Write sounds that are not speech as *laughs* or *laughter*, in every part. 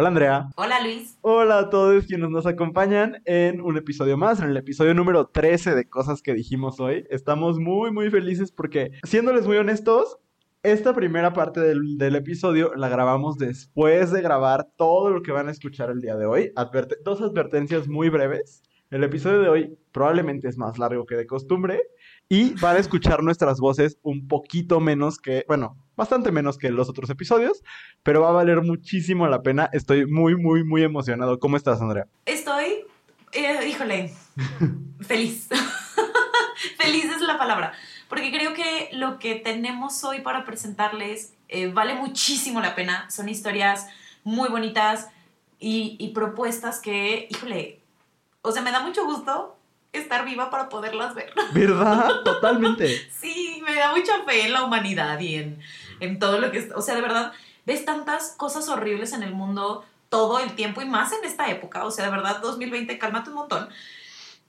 Hola Andrea. Hola Luis. Hola a todos quienes nos acompañan en un episodio más, en el episodio número 13 de cosas que dijimos hoy. Estamos muy muy felices porque, siéndoles muy honestos, esta primera parte del, episodio la grabamos después de grabar todo lo que van a escuchar el día de hoy. dos advertencias muy breves. El episodio de hoy probablemente es más largo que de costumbre y van a escuchar nuestras voces un poquito menos que, bueno, bastante menos que los otros episodios, pero va a valer muchísimo la pena. Estoy muy, muy, muy emocionado. ¿Cómo estás, Andrea? Estoy, eh, híjole, *laughs* feliz. *laughs* feliz es la palabra porque creo que lo que tenemos hoy para presentarles eh, vale muchísimo la pena. Son historias muy bonitas y, propuestas que, híjole, o sea, me da mucho gusto estar viva para poderlas ver. *laughs* ¿Verdad? Totalmente. sí, me da mucha fe en la humanidad y en, en todo lo que... O sea, de verdad, ves tantas cosas horribles en el mundo todo el tiempo y más en esta época. O sea, de verdad, 2020, cálmate un montón.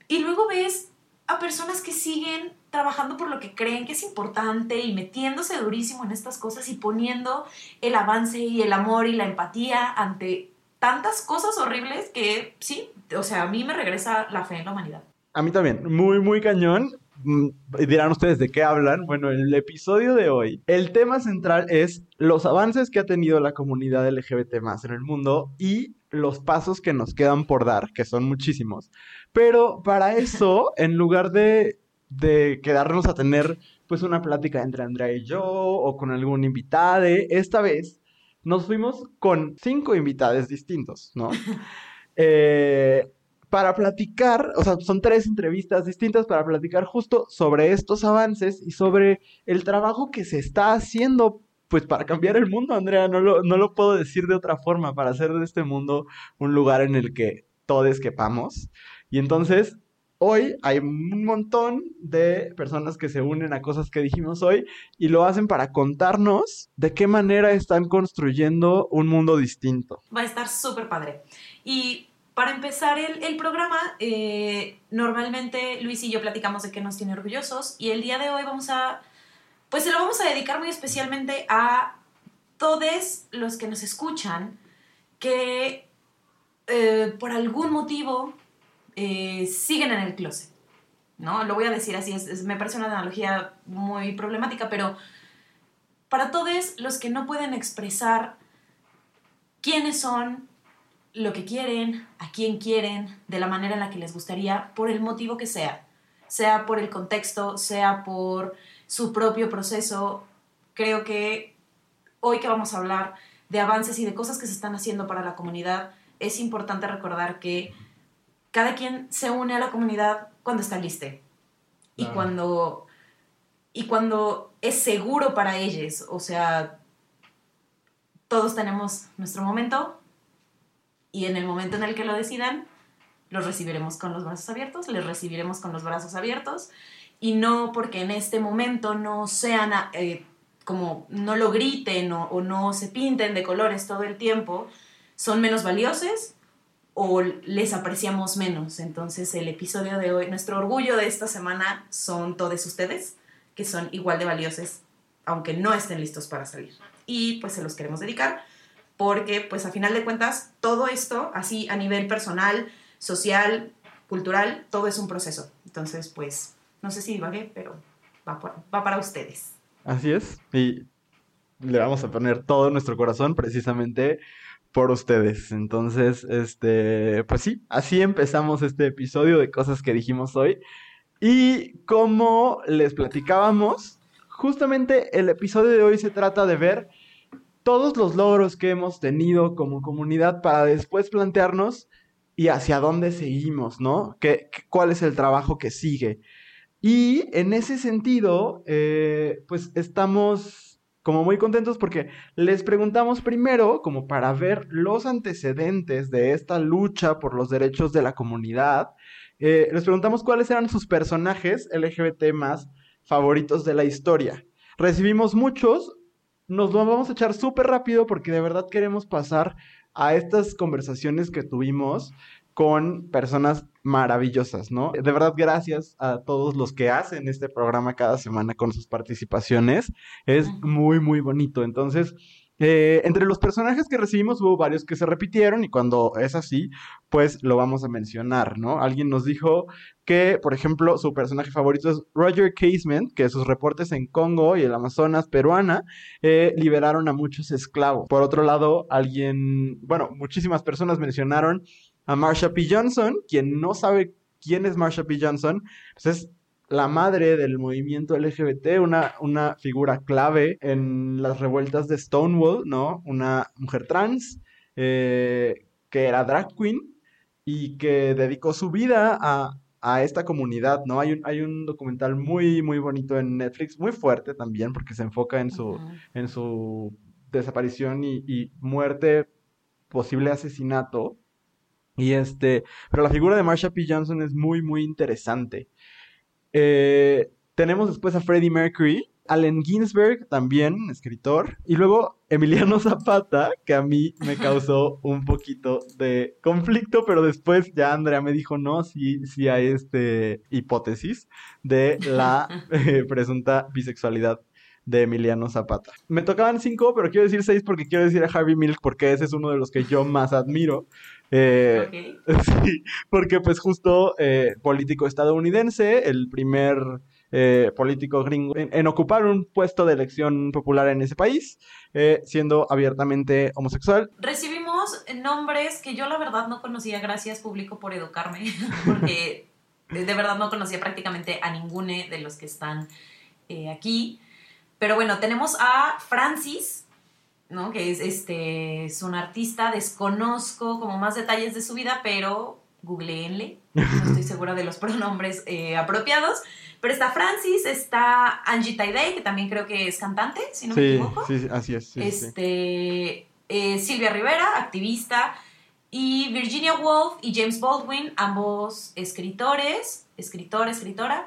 Y luego ves a personas que siguen trabajando por lo que creen que es importante y metiéndose durísimo en estas cosas y poniendo el avance y el amor y la empatía ante tantas cosas horribles que sí, o sea, a mí me regresa la fe en la humanidad. A mí también, muy, muy cañón. Mm, dirán ustedes de qué hablan. Bueno, en el episodio de hoy, el tema central es los avances que ha tenido la comunidad LGBT más en el mundo y los pasos que nos quedan por dar, que son muchísimos. Pero para *laughs* eso, en lugar de, quedarnos a tener pues una plática entre Andrea y yo o con algún invitado, esta vez nos fuimos con cinco invitados distintos, ¿no? *laughs* Eh, para platicar, o sea, son tres entrevistas distintas para platicar justo sobre estos avances y sobre el trabajo que se está haciendo pues para cambiar el mundo, Andrea, no lo, no lo puedo decir de otra forma, para hacer de este mundo un lugar en el que todos quepamos. Y entonces, hoy hay un montón de personas que se unen a cosas que dijimos hoy y lo hacen para contarnos de qué manera están construyendo un mundo distinto. Va a estar súper padre. Y para empezar el, programa, eh, normalmente Luis y yo platicamos de qué nos tiene orgullosos y el día de hoy vamos a pues se lo vamos a dedicar muy especialmente a todos los que nos escuchan que eh, por algún motivo eh, siguen en el closet. ¿no? Lo voy a decir así, me parece una analogía muy problemática, pero para todos los que no pueden expresar quiénes son, lo que quieren, a quién quieren, de la manera en la que les gustaría, por el motivo que sea, sea por el contexto, sea por su propio proceso. Creo que hoy que vamos a hablar de avances y de cosas que se están haciendo para la comunidad, es importante recordar que cada quien se une a la comunidad cuando está listo y cuando y cuando es seguro para ellos, o sea, todos tenemos nuestro momento y en el momento en el que lo decidan, los recibiremos con los brazos abiertos, les recibiremos con los brazos abiertos y no porque en este momento no sean eh, como no lo griten o, no se pinten de colores todo el tiempo, son menos valiosos o les apreciamos menos. Entonces el episodio de hoy, nuestro orgullo de esta semana son todos ustedes, que son igual de valiosos, aunque no estén listos para salir. Y pues se los queremos dedicar porque pues a final de cuentas todo esto, así a nivel personal, social, cultural, todo es un proceso. Entonces pues no sé si divagué, pero va, para ustedes. Así es. Y le vamos a poner todo nuestro corazón precisamente por ustedes. Entonces, este, pues sí, así empezamos este episodio de cosas que dijimos hoy. Y como les platicábamos, justamente el episodio de hoy se trata de ver todos los logros que hemos tenido como comunidad para después plantearnos y hacia dónde seguimos, ¿no? ¿Qué, ¿Cuál es el trabajo que sigue? Y en ese sentido, eh, pues estamos como muy contentos porque les preguntamos primero, como para ver los antecedentes de esta lucha por los derechos de la comunidad, eh, les preguntamos cuáles eran sus personajes LGBT más favoritos de la historia. Recibimos muchos, nos lo vamos a echar súper rápido porque de verdad queremos pasar a estas conversaciones que tuvimos con personas maravillosas, ¿no? De verdad, gracias a todos los que hacen este programa cada semana con sus participaciones. Es muy, muy bonito. Entonces, Eh, entre los personajes que recibimos hubo varios que se repitieron y cuando es así, pues lo vamos a mencionar, ¿no? Alguien nos dijo que, por ejemplo, su personaje favorito es Roger Casement, que sus reportes en Congo y el Amazonas peruana eh, liberaron a muchos esclavos. Por otro lado, alguien, bueno, muchísimas personas mencionaron a Marsha P. Johnson, quien no sabe quién es Marsha P. Johnson, pues es la madre del movimiento LGBT, una, una figura clave en las revueltas de Stonewall, ¿no? Una mujer trans eh, que era drag queen y que dedicó su vida a, esta comunidad, ¿no? Hay un, hay un documental muy, muy bonito en Netflix, muy fuerte también, porque se enfoca en su, en su desaparición y, y muerte, posible asesinato. Y este, pero la figura de Marsha P. Johnson es muy, muy interesante. Eh, tenemos después a Freddie Mercury, Allen Ginsberg, también escritor, y luego Emiliano *laughs* Zapata, que a mí me causó un poquito de conflicto, pero después ya Andrea me dijo, no, sí, sí hay este hipótesis de la *laughs* eh, presunta bisexualidad de Emiliano Zapata. Me tocaban cinco, pero quiero decir seis porque quiero decir a Harvey Milk porque ese es uno de los que yo más admiro. Eh, *laughs* sí, porque pues justo eh, político estadounidense, el primer eh, político gringo en, ocupar un puesto de elección popular en ese país, siendo abiertamente homosexual. Recibimos nombres que yo la verdad no conocía, gracias público por educarme, *laughs* porque de verdad no conocía prácticamente a ninguno de los que están aquí. Pero bueno, tenemos a Francis, ¿no? Que es, este, es un artista, desconozco como más detalles de su vida, pero googleenle, no estoy *laughs* segura de los pronombres eh, apropiados. Pero está Francis, está Angie Taidei, que también creo que es cantante, si no me equivoco. Sí, así es. este, eh, Silvia Rivera, activista, y Virginia Woolf y James Baldwin, ambos escritores, escritor, escritora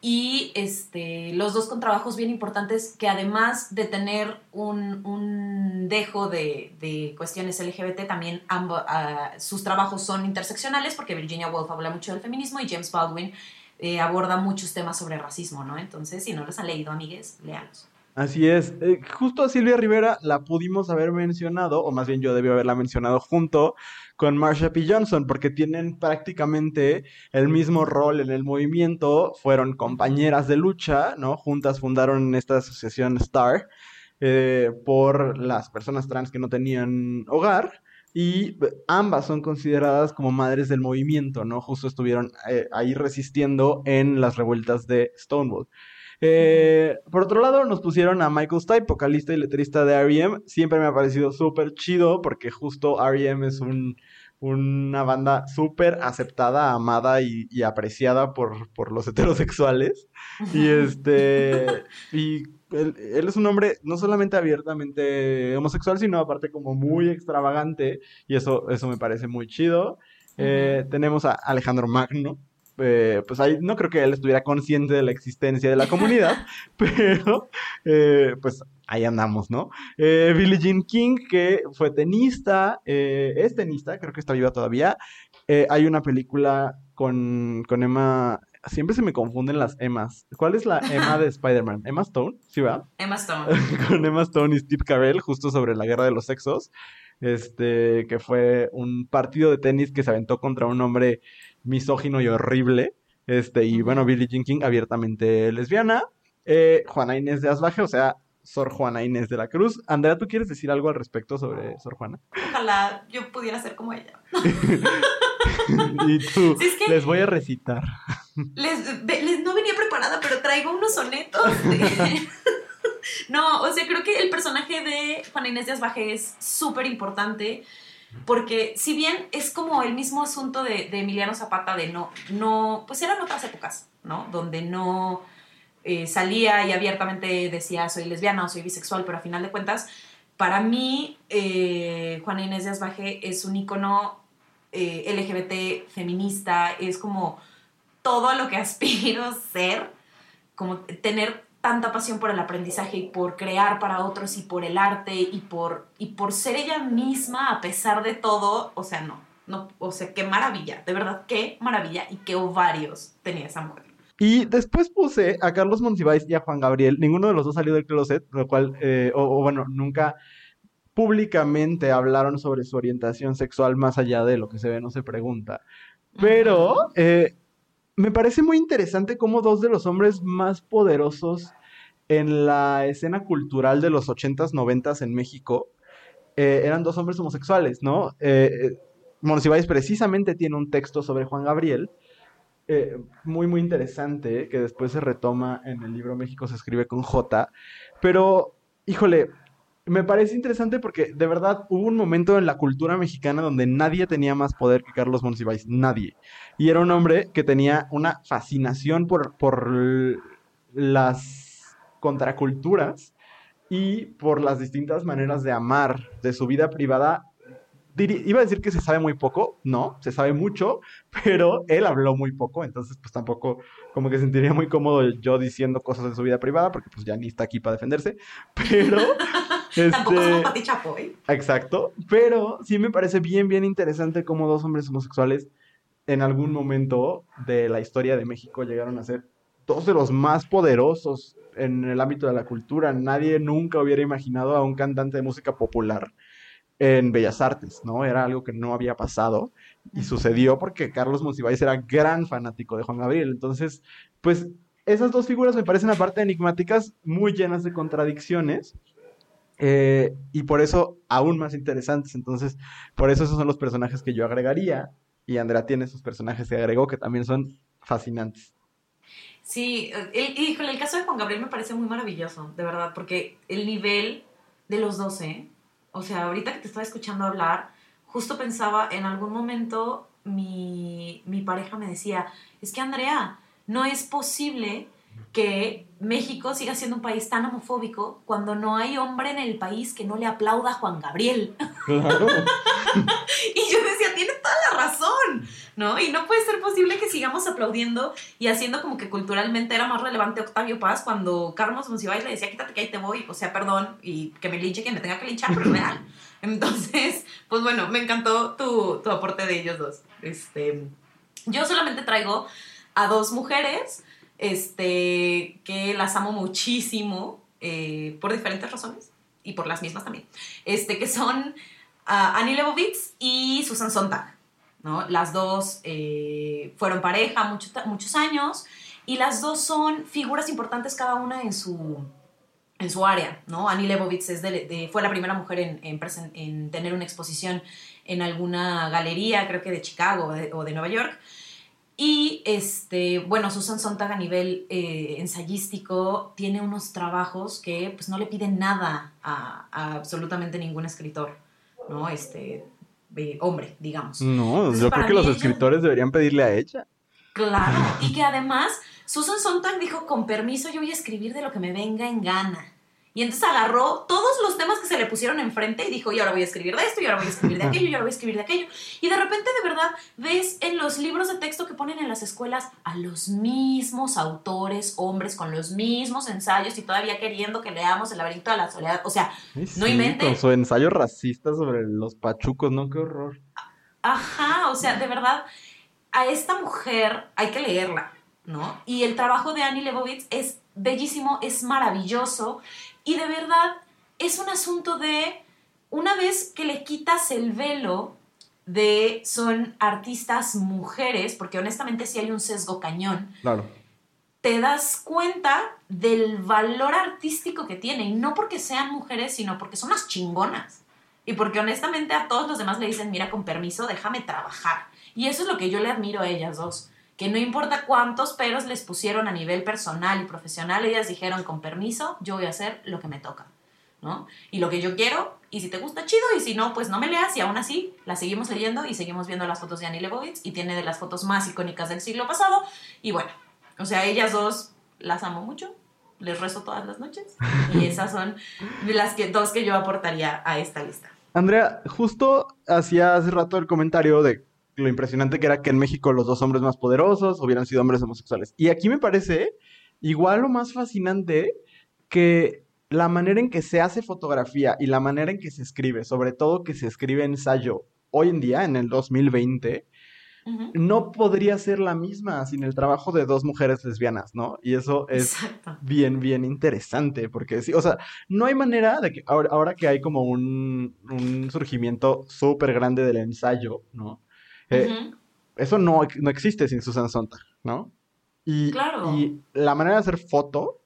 y este, los dos con trabajos bien importantes que además de tener un, dejo de, cuestiones LGBT, también ah, sus trabajos son interseccionales porque Virginia Woolf habla mucho del feminismo y James Baldwin eh, aborda muchos temas sobre racismo, ¿no? Entonces, si no los han leído, amigues, léanlos. Así es. Eh, justo a Silvia Rivera la pudimos haber mencionado, o más bien yo debí haberla mencionado junto con Marsha P. Johnson, porque tienen prácticamente el mismo rol en el movimiento, fueron compañeras de lucha, ¿no? Juntas fundaron esta asociación STAR eh, por las personas trans que no tenían hogar. Y ambas son consideradas como madres del movimiento, ¿no? Justo estuvieron eh, ahí resistiendo en las revueltas de Stonewall. Eh, por otro lado, nos pusieron a Michael Stipe, vocalista y letrista de R.E.M. Siempre me ha parecido súper chido porque justo R.E.M. es un, una banda súper aceptada, amada y, apreciada por, por, los heterosexuales. Y este. y él, es un hombre no solamente abiertamente homosexual, sino aparte como muy extravagante. Y eso, eso me parece muy chido. Eh, tenemos a Alejandro Magno, eh, pues ahí no creo que él estuviera consciente de la existencia de la comunidad, *laughs* *laughs* pero eh, pues ahí andamos, ¿no? Eh, Billie Jean King, que fue tenista, es tenista, creo que está viva todavía. hay una película con, con Emma, siempre se me confunden las Emmas. ¿Cuál es la Emma de *laughs* Spider-Man? ¿Emma Stone? ¿Sí va? Emma Stone. con Emma Stone y Steve Carell, justo sobre la guerra de los sexos. Este, que fue un partido de tenis que se aventó contra un hombre misógino y horrible. Este, y bueno, Billie Jean King abiertamente lesbiana. Eh, Juana Inés de Asbaje, o sea, Sor Juana Inés de la Cruz. Andrea, ¿tú quieres decir algo al respecto sobre Sor Juana? Ojalá yo pudiera ser como ella. *laughs* y tú, *laughs* les voy a recitar. *laughs* Les, no venía preparada, pero traigo unos sonetos. no, o sea, creo que el personaje de Juana Inés de Asbaje es súper importante porque si bien es como el mismo asunto de, Emiliano Zapata de no, no, pues eran otras épocas, ¿no? Donde no eh, salía y abiertamente decía soy lesbiana o soy bisexual, pero a final de cuentas, para mí, eh, Juana Inés de Asbaje es un icono eh, LGBT feminista, es como todo lo que *laughs* aspiro ser, como tener tanta pasión por el aprendizaje y por crear para otros y por el arte y por, y por ser ella misma a pesar de todo, o sea, no, no, o sea, qué maravilla, de verdad, qué maravilla y qué ovarios tenía esa mujer. Y después puse a Carlos Monsiváis y a Juan Gabriel, ninguno de los dos salió del closet, lo cual, eh, o, bueno, nunca públicamente hablaron sobre su orientación sexual más allá de lo que se ve no se pregunta. Pero eh, me parece muy interesante cómo dos de los hombres más poderosos en la escena cultural de los 80s, 90s en México eh, eran dos hombres homosexuales, ¿no? Eh, Monsiváis precisamente tiene un texto sobre Juan Gabriel, eh, muy, muy interesante, que después se retoma en el libro México se escribe con J, pero, híjole, me parece interesante porque de verdad hubo un momento en la cultura mexicana donde nadie tenía más poder que Carlos Monsiváis, nadie. Y era un hombre que tenía una fascinación por, por las contraculturas y por las distintas maneras de amar de su vida privada. Iba a decir que se sabe muy poco, no, se sabe mucho, pero él habló muy poco, entonces pues tampoco como que sentiría muy cómodo yo diciendo cosas de su vida privada, porque pues ya ni está aquí para defenderse, pero... *laughs* Tampoco somos Pati Chapoy. Exacto, pero sí me parece bien, bien interesante cómo dos hombres homosexuales en algún momento de la historia de México llegaron a ser dos de los más poderosos en el ámbito de la cultura. Nadie nunca hubiera imaginado a un cantante de música popular en Bellas Artes, ¿no? Era algo que no había pasado y sucedió porque Carlos Monsiváis era gran fanático de Juan Gabriel. Entonces, pues esas dos figuras me parecen aparte enigmáticas, muy llenas de contradicciones. Eh, y por eso aún más interesantes. Entonces, por eso esos son los personajes que yo agregaría. Y Andrea tiene esos personajes que agregó que también son fascinantes. Sí, el, híjole, el caso de Juan Gabriel me parece muy maravilloso, de verdad, porque el nivel de los 12, o sea, ahorita que te estaba escuchando hablar, justo pensaba, en algún momento mi, mi pareja me decía, es que Andrea, no es posible que México siga siendo un país tan homofóbico cuando no hay hombre en el país que no le aplauda a Juan Gabriel. Claro. *laughs* y yo decía, tiene toda la razón, ¿no? Y no puede ser posible que sigamos aplaudiendo y haciendo como que culturalmente era más relevante Octavio Paz cuando Carlos Monsiváis le decía, quítate que ahí te voy, o sea, perdón, y que me linche quien me tenga que linchar, pero real. *laughs* Entonces, pues bueno, me encantó tu, tu aporte de ellos dos. Este, yo solamente traigo a dos mujeres este, que las amo muchísimo eh, por diferentes razones y por las mismas también, este, que son uh, Annie Leibovitz y Susan Sontag. ¿no? Las dos eh, fueron pareja muchos años y las dos son figuras importantes cada una en su, en su área. ¿no? Annie Leibovitz es de, fue la primera mujer en, en, en, tener una exposición en alguna galería, creo que de Chicago o de Nueva York. Y este, bueno, Susan Sontag a nivel eh, ensayístico tiene unos trabajos que pues no le piden nada a, absolutamente ningún escritor, ¿no? Este, hombre, digamos. No, yo creo que los escritores deberían pedirle a ella. Claro, y que *laughs* además Susan Sontag dijo, con permiso yo voy a escribir de lo que me venga en gana. Y entonces agarró todos los temas que se le pusieron enfrente y dijo, y ahora voy a escribir de esto, y ahora voy a escribir de aquello, y ahora voy a escribir de aquello. Y de repente, de verdad, ves en los libros de texto que ponen en las escuelas a los mismos autores, hombres, con los mismos ensayos y todavía queriendo que leamos El laberinto de la soledad. O sea, no inventen. Con su ensayo racista sobre los pachucos, ¿no? Qué horror. Ajá, o sea, de verdad, a esta mujer hay que leerla, ¿no? Y el trabajo de Annie Leibovitz es bellísimo, es maravilloso. Y de verdad es un asunto de, una vez que le quitas el velo de son artistas mujeres, porque honestamente sí hay un sesgo cañón. Claro. Te das cuenta del valor artístico que tienen, y no porque sean mujeres, sino porque son las chingonas. Y porque honestamente a todos los demás le dicen, mira, con permiso, déjame trabajar. Y eso es lo que yo le admiro a ellas dos que no importa cuántos peros les pusieron a nivel personal y profesional, ellas dijeron, con permiso, yo voy a hacer lo que me toca, ¿no? Y lo que yo quiero, y si te gusta, chido, y si no, pues no me leas, y aún así, la seguimos leyendo y seguimos viendo las fotos de Annie Leibovitz, y tiene de las fotos más icónicas del siglo pasado, y bueno, o sea, ellas dos las amo mucho, les rezo todas las noches, y *laughs* esas son las que, dos que yo aportaría a esta lista. Andrea, justo hacía hace rato el comentario de lo impresionante que era que en México los dos hombres más poderosos hubieran sido hombres homosexuales. Y aquí me parece igual lo más fascinante que la manera en que se hace fotografía y la manera en que se escribe, sobre todo que se escribe ensayo hoy en día, en el 2020, no podría ser la misma sin el trabajo de dos mujeres lesbianas, ¿no? Y eso es bien, bien interesante, porque sí, o sea, no hay manera de que ahora, ahora que hay como un, surgimiento súper grande del ensayo, ¿no? Eh, eso no, no existe sin Susan Sontag, ¿no? Y, y la manera de hacer foto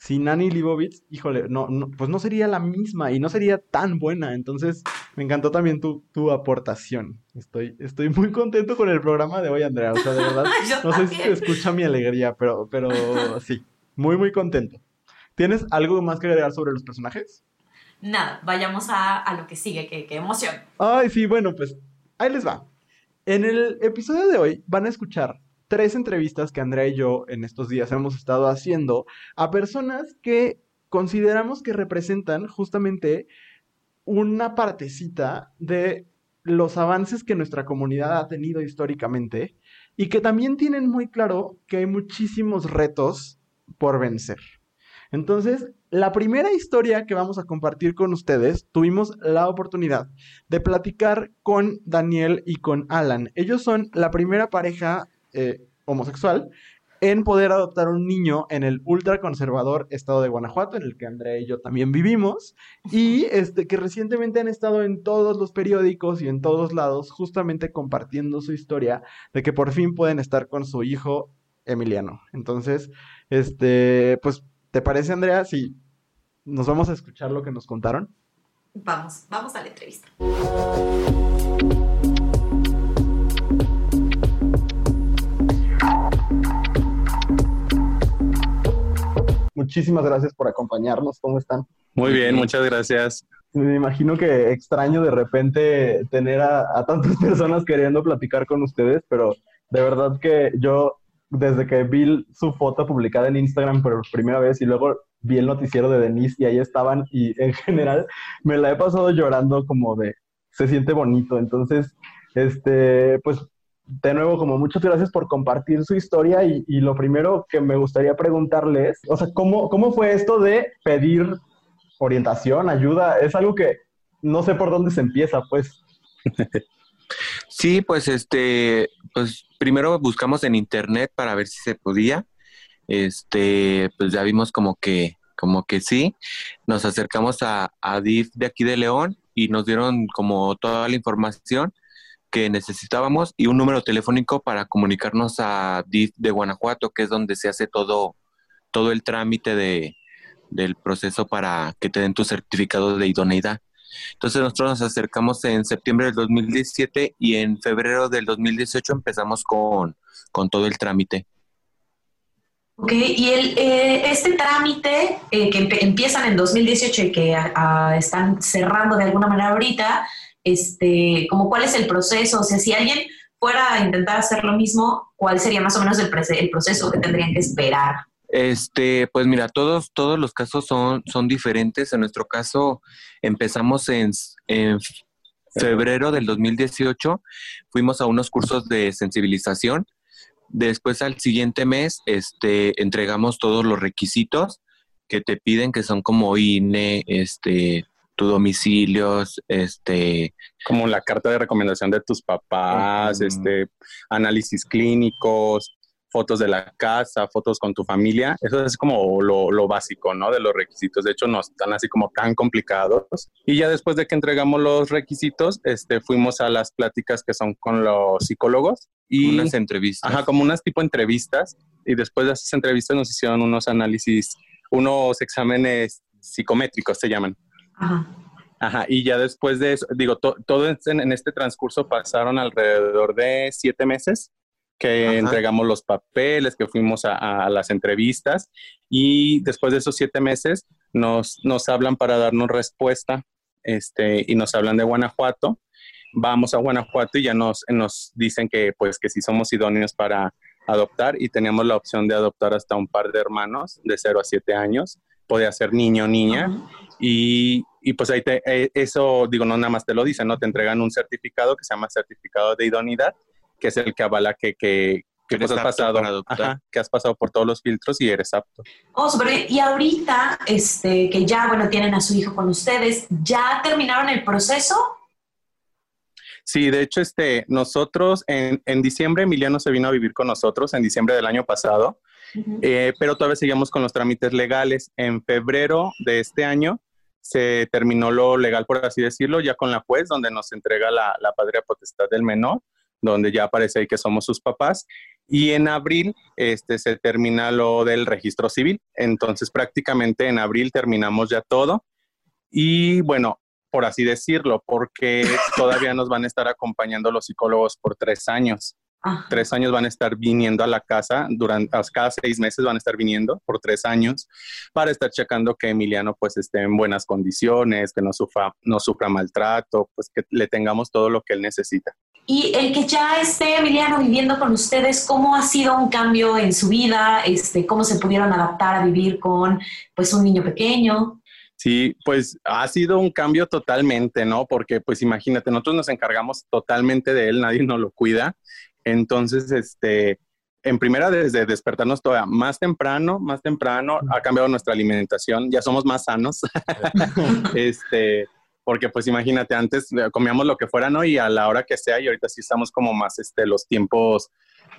sin Annie Leibovitz, híjole, no, no, pues no sería la misma y no sería tan buena. Entonces, me encantó también tu, tu aportación. Estoy, estoy muy contento con el programa de hoy, Andrea. O sea, de verdad, *laughs* no sé si se escucha mi alegría, pero, pero sí, muy, muy contento. ¿Tienes algo más que agregar sobre los personajes? Nada, vayamos a, a lo que sigue, qué emoción. Ay, sí, bueno, pues ahí les va. En el episodio de hoy van a escuchar tres entrevistas que Andrea y yo en estos días hemos estado haciendo a personas que consideramos que representan justamente una partecita de los avances que nuestra comunidad ha tenido históricamente y que también tienen muy claro que hay muchísimos retos por vencer. Entonces, la primera historia que vamos a compartir con ustedes, tuvimos la oportunidad de platicar con Daniel y con Alan. Ellos son la primera pareja eh, homosexual en poder adoptar un niño en el ultraconservador estado de Guanajuato, en el que Andrea y yo también vivimos, y este, que recientemente han estado en todos los periódicos y en todos lados, justamente compartiendo su historia de que por fin pueden estar con su hijo Emiliano. Entonces, este, pues, ¿te parece, Andrea, si nos vamos a escuchar lo que nos contaron? Vamos, vamos a la entrevista. Muchísimas gracias por acompañarnos. ¿Cómo están? Muy bien, muchas gracias. Me imagino que extraño de repente tener a, tantas *laughs* personas queriendo platicar con ustedes, pero de verdad que yo, desde que vi su foto publicada en Instagram por primera vez y luego vi el noticiero de Denise y ahí estaban y *laughs* en general me la he pasado llorando como de, se siente bonito. Entonces, este, pues de nuevo, como muchas gracias por compartir su historia y, lo primero que me gustaría preguntarles, o sea, ¿cómo, ¿cómo fue esto de pedir orientación, ayuda? Es algo que no sé por dónde se empieza, pues. *laughs* Sí, pues este, pues primero buscamos en internet para ver si se podía. Este, pues ya vimos como que, como que sí. Nos acercamos a, a DIF de aquí de León y nos dieron como toda la información que necesitábamos y un número telefónico para comunicarnos a DIF de Guanajuato, que es donde se hace todo, todo el trámite de, del proceso para que te den tu certificado de idoneidad. Entonces nosotros nos acercamos en septiembre del 2017 y en febrero del 2018 empezamos con, todo el trámite. Ok, y el, eh, este trámite eh, que empiezan en 2018 y que están cerrando de alguna manera ahorita, este, como cuál es el proceso, o sea, si alguien fuera a intentar hacer lo mismo, ¿cuál sería más o menos el, el proceso que tendrían que esperar? Este, pues mira, todos, todos los casos son, son diferentes. En nuestro caso, empezamos en, en febrero del 2018, fuimos a unos cursos de sensibilización. Después, al siguiente mes, este, entregamos todos los requisitos que te piden, que son como INE, este, tu domicilio, este... Como la carta de recomendación de tus papás, este, análisis clínicos, fotos de la casa, fotos con tu familia. Eso es como lo, básico, ¿no? De los requisitos. De hecho, no están así como tan complicados. Y ya después de que entregamos los requisitos, este, fuimos a las pláticas que son con los psicólogos. Y, unas entrevistas. Ajá, como unas tipo entrevistas. Y después de esas entrevistas nos hicieron unos análisis, unos exámenes psicométricos se llaman. Ajá. y ya después de eso, digo, todo en, este transcurso pasaron alrededor de siete meses que entregamos los papeles, que fuimos a, las entrevistas y después de esos siete meses nos, nos hablan para darnos respuesta este, y nos hablan de Guanajuato. Vamos a Guanajuato y ya nos, nos dicen que pues que si somos idóneos para adoptar y teníamos la opción de adoptar hasta un par de hermanos de 0 a 7 años, podía ser niño o niña y, y, pues ahí te, eh, eso, digo, no nada más te lo dicen, ¿no? Te entregan un certificado que se llama certificado de idoneidad, que es el que avala que, que, que pues has pasado, que has pasado por todos los filtros y eres apto. Oh, Y ahorita, este, que ya, bueno, tienen a su hijo con ustedes, ¿ya terminaron el proceso? Sí, de hecho, este, nosotros en, en, diciembre, Emiliano se vino a vivir con nosotros, en diciembre del año pasado, eh, pero todavía seguimos con los trámites legales. En febrero de este año se terminó lo legal, por así decirlo, ya con la juez, donde nos entrega la, la patria potestad del menor, donde ya aparece ahí que somos sus papás. Y en abril este, se termina lo del registro civil. Entonces, prácticamente en abril terminamos ya todo. Y bueno, por así decirlo, porque *laughs* todavía nos van a estar acompañando los psicólogos por tres años. Tres años van a estar viniendo a la casa, durante, cada seis meses van a estar viniendo por tres años para estar checando que Emiliano pues esté en buenas condiciones, que no sufra, no sufra maltrato, pues que le tengamos todo lo que él necesita. Y el que ya esté Emiliano viviendo con ustedes, ¿cómo ha sido un cambio en su vida? Este, ¿Cómo se pudieron adaptar a vivir con pues un niño pequeño? Sí, pues ha sido un cambio totalmente, ¿no? Porque pues imagínate, nosotros nos encargamos totalmente de él, nadie nos lo cuida. Entonces, este, en primera, desde despertarnos todavía más temprano, más temprano, ha cambiado nuestra alimentación, ya somos más sanos. *laughs* *laughs* este, porque pues imagínate, antes comíamos lo que fuera, ¿no? Y a la hora que sea, y ahorita sí estamos como más, este, los tiempos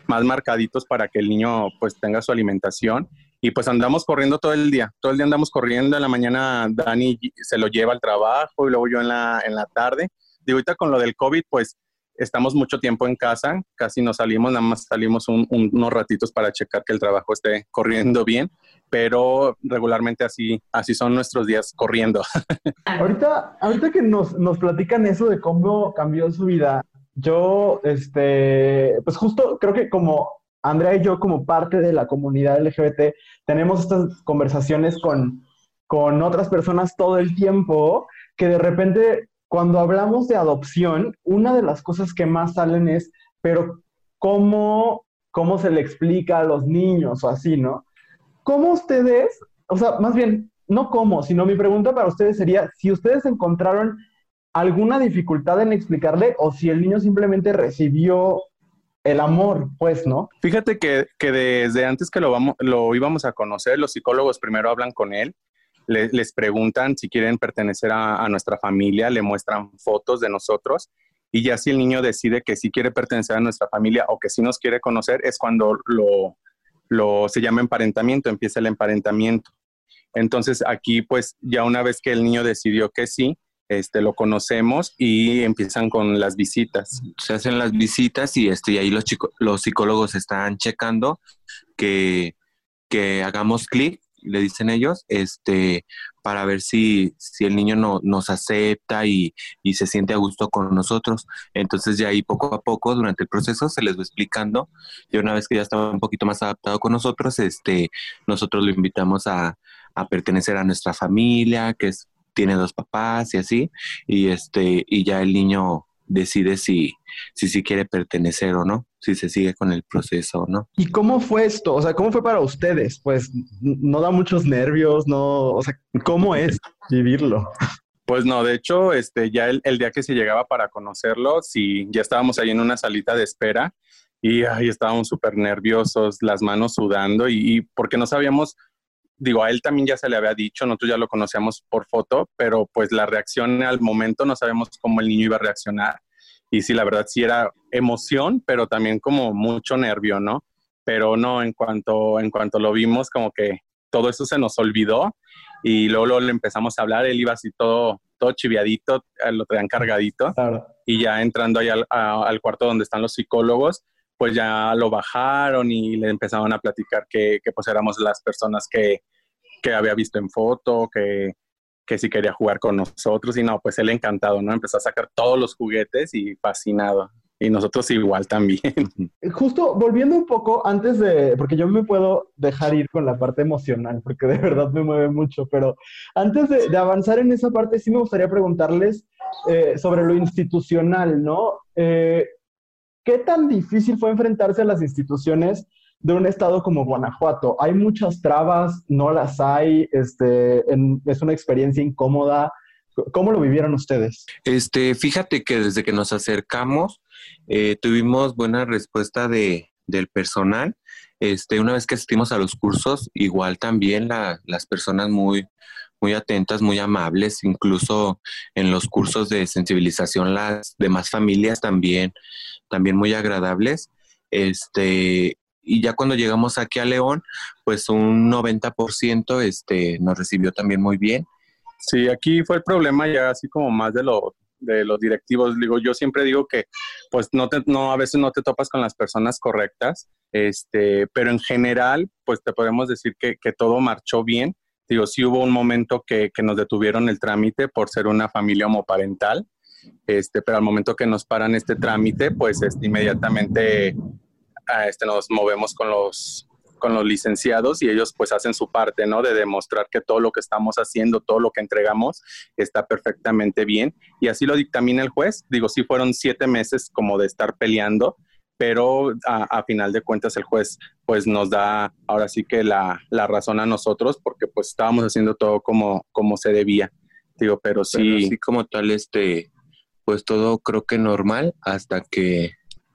más marcaditos para que el niño pues tenga su alimentación. Y pues andamos corriendo todo el día, todo el día andamos corriendo, en la mañana Dani se lo lleva al trabajo y luego yo en la, en la tarde. Digo, ahorita con lo del COVID, pues estamos mucho tiempo en casa, casi no salimos, nada más salimos unos ratitos para checar que el trabajo esté corriendo bien, pero regularmente así, así son nuestros días corriendo. *laughs* ahorita, ahorita que nos, nos platican eso de cómo cambió su vida, yo, este, pues justo creo que como Andrea y yo, como parte de la comunidad LGBT, tenemos estas conversaciones con, con otras personas todo el tiempo que de repente cuando hablamos de adopción, una de las cosas que más salen es, pero ¿cómo, cómo se le explica a los niños o así, ¿no? ¿Cómo ustedes, o sea, más bien, no cómo, sino mi pregunta para ustedes sería, si ustedes encontraron alguna dificultad en explicarle o si el niño simplemente recibió el amor, pues, ¿no? Fíjate que, que desde antes que lo, vamos, lo íbamos a conocer, los psicólogos primero hablan con él les preguntan si quieren pertenecer a, nuestra familia, le muestran fotos de nosotros y ya si el niño decide que sí quiere pertenecer a nuestra familia o que sí nos quiere conocer, es cuando lo, lo se llama emparentamiento, empieza el emparentamiento. Entonces aquí pues ya una vez que el niño decidió que sí, este, lo conocemos y empiezan con las visitas. Se hacen las visitas y, este, ahí los, los psicólogos están checando que, que hagamos clic le dicen ellos, este, para ver si, si el niño no, nos acepta y, y, se siente a gusto con nosotros. Entonces ya ahí poco a poco durante el proceso se les va explicando. Y una vez que ya estaba un poquito más adaptado con nosotros, este, nosotros lo invitamos a, a pertenecer a nuestra familia, que tiene dos papás y así, y este, y ya el niño decide si, si, si quiere pertenecer o no, si se sigue con el proceso o no. ¿Y cómo fue esto? O sea, ¿cómo fue para ustedes? Pues no da muchos nervios, no, o sea, ¿cómo es vivirlo? Pues no, de hecho, este, ya el, día que se llegaba para conocerlo, sí, ya estábamos ahí en una salita de espera y ahí estábamos súper nerviosos, las manos sudando y, y, porque no sabíamos, digo, a él también ya se le había dicho, nosotros ya lo conocíamos por foto, pero pues la reacción al momento no sabemos cómo el niño iba a reaccionar y sí, la verdad sí era emoción, pero también como mucho nervio, ¿no? Pero no, en cuanto, en cuanto lo vimos, como que todo eso se nos olvidó y luego, le empezamos a hablar, él iba así todo, todo chiviadito, eh, lo traían cargadito y ya entrando ahí al, al, cuarto donde están los psicólogos, pues ya lo bajaron y le empezaron a platicar que, que pues éramos las personas que, que había visto en foto, que, que si quería jugar con nosotros y no, pues él encantado, ¿no? Empezó a sacar todos los juguetes y fascinado. Y nosotros igual también. *laughs* Justo volviendo un poco antes de, porque yo me puedo dejar ir con la parte emocional, porque de verdad me mueve mucho, pero antes de, avanzar en esa parte, sí me gustaría preguntarles eh, sobre lo institucional, ¿no? Eh, ¿Qué tan difícil fue enfrentarse a las instituciones de un estado como Guanajuato. Hay muchas trabas, no las hay, este, es una experiencia incómoda. ¿Cómo lo vivieron ustedes? Este, fíjate que desde que nos acercamos eh, tuvimos buena respuesta de, del personal. Este, una vez que asistimos a los cursos, igual también las personas muy, muy atentas, muy amables, incluso en los cursos de sensibilización las demás familias también, también muy agradables. Este, y ya cuando llegamos aquí a León, pues un 90% este, nos recibió también muy bien. Sí, aquí fue el problema ya así como más de lo de los directivos. Digo, yo siempre digo que pues no te, no, a veces no te topas con las personas correctas, este, pero en general, pues te podemos decir que, que todo marchó bien. Digo, sí hubo un momento que, que, nos detuvieron el trámite por ser una familia homoparental, este, pero al momento que nos paran este trámite, pues este, inmediatamente este, nos movemos con los, con los licenciados y ellos pues hacen su parte, ¿no? De demostrar que todo lo que estamos haciendo, todo lo que entregamos está perfectamente bien. Y así lo dictamina el juez. Digo, sí fueron siete meses como de estar peleando, pero a, final de cuentas el juez pues nos da ahora sí que la, la, razón a nosotros porque pues estábamos haciendo todo como, como se debía. Digo, pero sí. sí como tal, este, pues todo creo que normal hasta que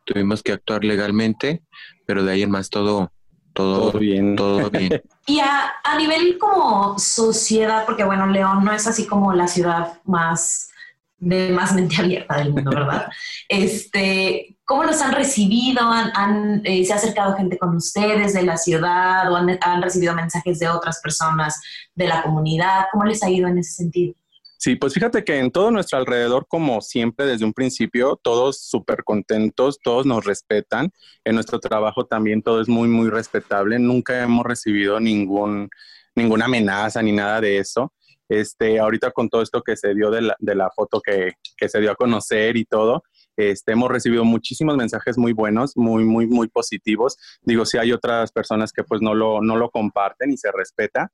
tuvimos que actuar legalmente, pero de ahí en más todo todo, bien. Todo bien. *laughs* y a, a, nivel como sociedad, porque bueno, León no es así como la ciudad más de más mente abierta del mundo, ¿verdad? *laughs* este, ¿Cómo los han recibido? ¿Han, eh, ¿Se ha acercado gente con ustedes de la ciudad o han, han recibido mensajes de otras personas de la comunidad? ¿Cómo les ha ido en ese sentido? Sí, pues fíjate que en todo nuestro alrededor, como siempre desde un principio, todos súper contentos, todos nos respetan. En nuestro trabajo también todo es muy, muy respetable. Nunca hemos recibido ningún, ninguna amenaza ni nada de eso. Este, ahorita con todo esto que se dio de la, de la foto que, que, se dio a conocer y todo, este, hemos recibido muchísimos mensajes muy buenos, muy, muy, muy positivos. Digo, si hay otras personas que pues no lo, no lo comparten y se respeta,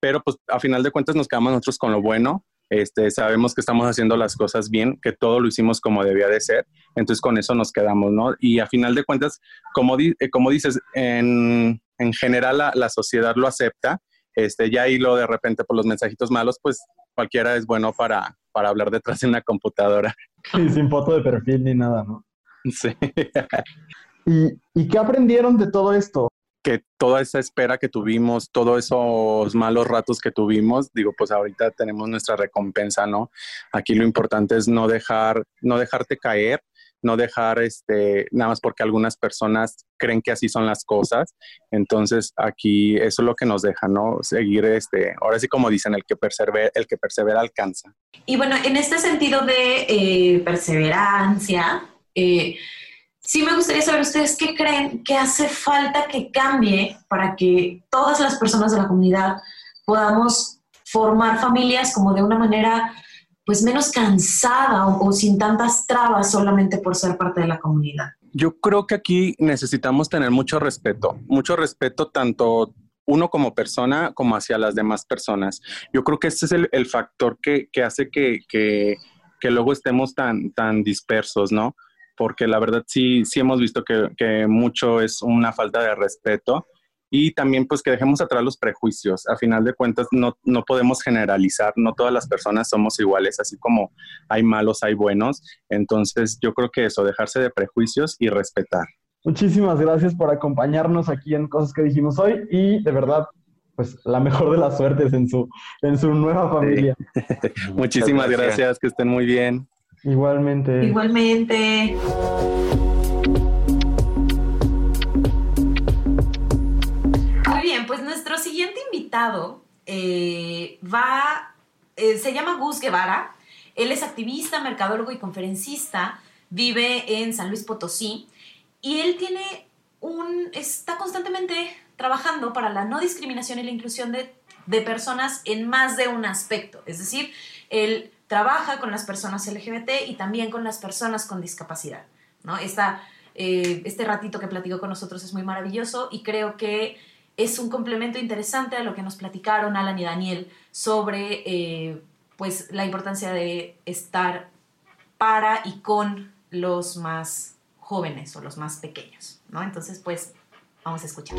pero pues a final de cuentas nos quedamos nosotros con lo bueno este, sabemos que estamos haciendo las cosas bien, que todo lo hicimos como debía de ser, entonces con eso nos quedamos, ¿no? Y a final de cuentas, como, eh, como dices, en, en general la, la, sociedad lo acepta, este, ya ahí lo de repente por los mensajitos malos, pues cualquiera es bueno para, para hablar detrás de una computadora. *laughs* Sí, sin foto de perfil ni nada, ¿no? Sí. *laughs* ¿Y, ¿Y qué aprendieron de todo esto? Que toda esa espera que tuvimos, todos esos malos ratos que tuvimos, digo, pues ahorita tenemos nuestra recompensa, ¿no? Aquí lo importante es no dejar, no dejarte caer, no dejar este, nada más porque algunas personas creen que así son las cosas. Entonces, aquí eso es lo que nos deja, ¿no? Seguir este, ahora sí como dicen, el que persevera, el que persevera alcanza. Y bueno, en este sentido de eh, perseverancia, eh, sí me gustaría saber ustedes qué creen que hace falta que cambie para que todas las personas de la comunidad podamos formar familias como de una manera pues menos cansada o, sin tantas trabas solamente por ser parte de la comunidad. Yo creo que aquí necesitamos tener mucho respeto, mucho respeto tanto uno como persona como hacia las demás personas. Yo creo que ese es el, el factor que, que hace que, que, que, luego estemos tan, tan dispersos, ¿no? Porque la verdad sí, sí hemos visto que, que, mucho es una falta de respeto y también pues que dejemos atrás los prejuicios. A final de cuentas no, no podemos generalizar, no todas las personas somos iguales, así como hay malos, hay buenos. Entonces yo creo que eso, dejarse de prejuicios y respetar. Muchísimas gracias por acompañarnos aquí en Cosas que dijimos hoy y de verdad pues la mejor de las suertes en su, en su nueva familia. *laughs* Muchísimas gracias. gracias, que estén muy bien. Igualmente. Igualmente. Muy bien, pues nuestro siguiente invitado eh, va, eh, se llama Gus Guevara. Él es activista, mercadólogo y conferencista. Vive en San Luis Potosí y él tiene un, está constantemente trabajando para la no discriminación y la inclusión de, de personas en más de un aspecto. Es decir, él trabaja con las personas LGBT y también con las personas con discapacidad. ¿no? Esta, eh, este ratito que platicó con nosotros es muy maravilloso y creo que es un complemento interesante a lo que nos platicaron Alan y Daniel sobre eh, pues, la importancia de estar para y con los más jóvenes o los más pequeños. ¿no? Entonces, pues, vamos a escuchar.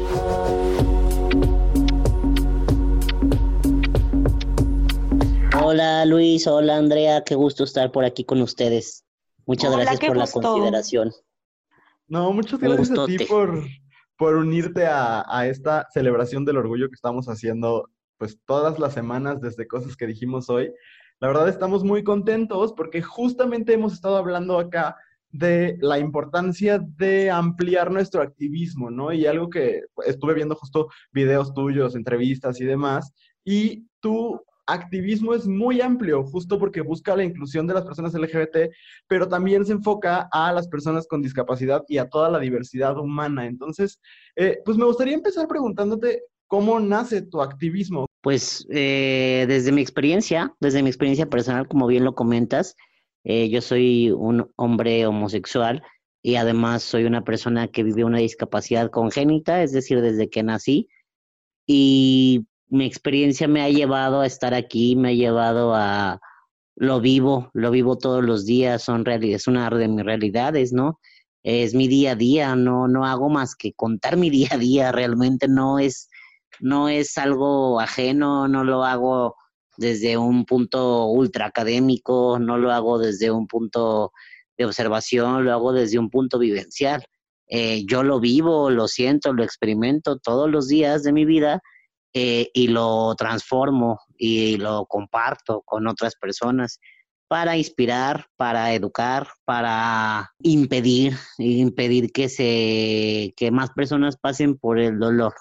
Hola Luis, hola Andrea, qué gusto estar por aquí con ustedes. Muchas gracias por la consideración. No, muchas gracias a ti por, por unirte a, a, esta celebración del orgullo que estamos haciendo pues todas las semanas desde cosas que dijimos hoy. La verdad estamos muy contentos porque justamente hemos estado hablando acá de la importancia de ampliar nuestro activismo, ¿no? Y algo que estuve viendo justo videos tuyos, entrevistas y demás, y tu activismo es muy amplio, justo porque busca la inclusión de las personas LGBT, pero también se enfoca a las personas con discapacidad y a toda la diversidad humana. Entonces, eh, pues me gustaría empezar preguntándote cómo nace tu activismo. Pues eh, desde mi experiencia, desde mi experiencia personal, como bien lo comentas, eh, yo soy un hombre homosexual y además soy una persona que vive una discapacidad congénita, es decir, desde que nací. Y mi experiencia me ha llevado a estar aquí, me ha llevado a lo vivo, lo vivo todos los días, son es una de mis realidades, ¿no? Es mi día a día, no, no hago más que contar mi *laughs* día a día, realmente no es, no es algo ajeno, no lo hago desde un punto ultra académico, no lo hago desde un punto de observación, lo hago desde un punto vivencial. Eh, yo lo vivo, lo siento, lo experimento todos los días de mi vida eh, y lo transformo y lo comparto con otras personas para inspirar, para educar, para impedir, impedir que se que más personas pasen por el dolor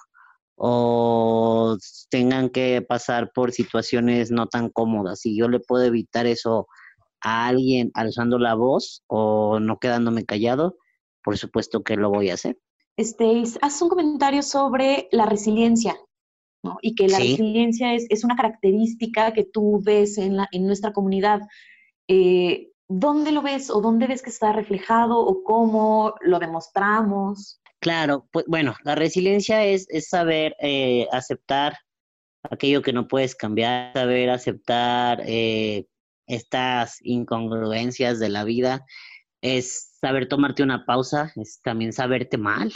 o tengan que pasar por situaciones no tan cómodas. Y yo le puedo evitar eso a alguien alzando la voz o no quedándome callado, por supuesto que lo voy a hacer. Este, haz un comentario sobre la resiliencia, ¿no? Y que la resiliencia es, es, una característica que tú ves en, la, en nuestra comunidad. Eh, ¿Dónde lo ves o dónde ves que está reflejado o cómo lo demostramos? Claro, pues bueno, la resiliencia es, es saber eh, aceptar aquello que no puedes cambiar, saber aceptar eh, estas incongruencias de la vida, es saber tomarte una pausa, es también saberte mal.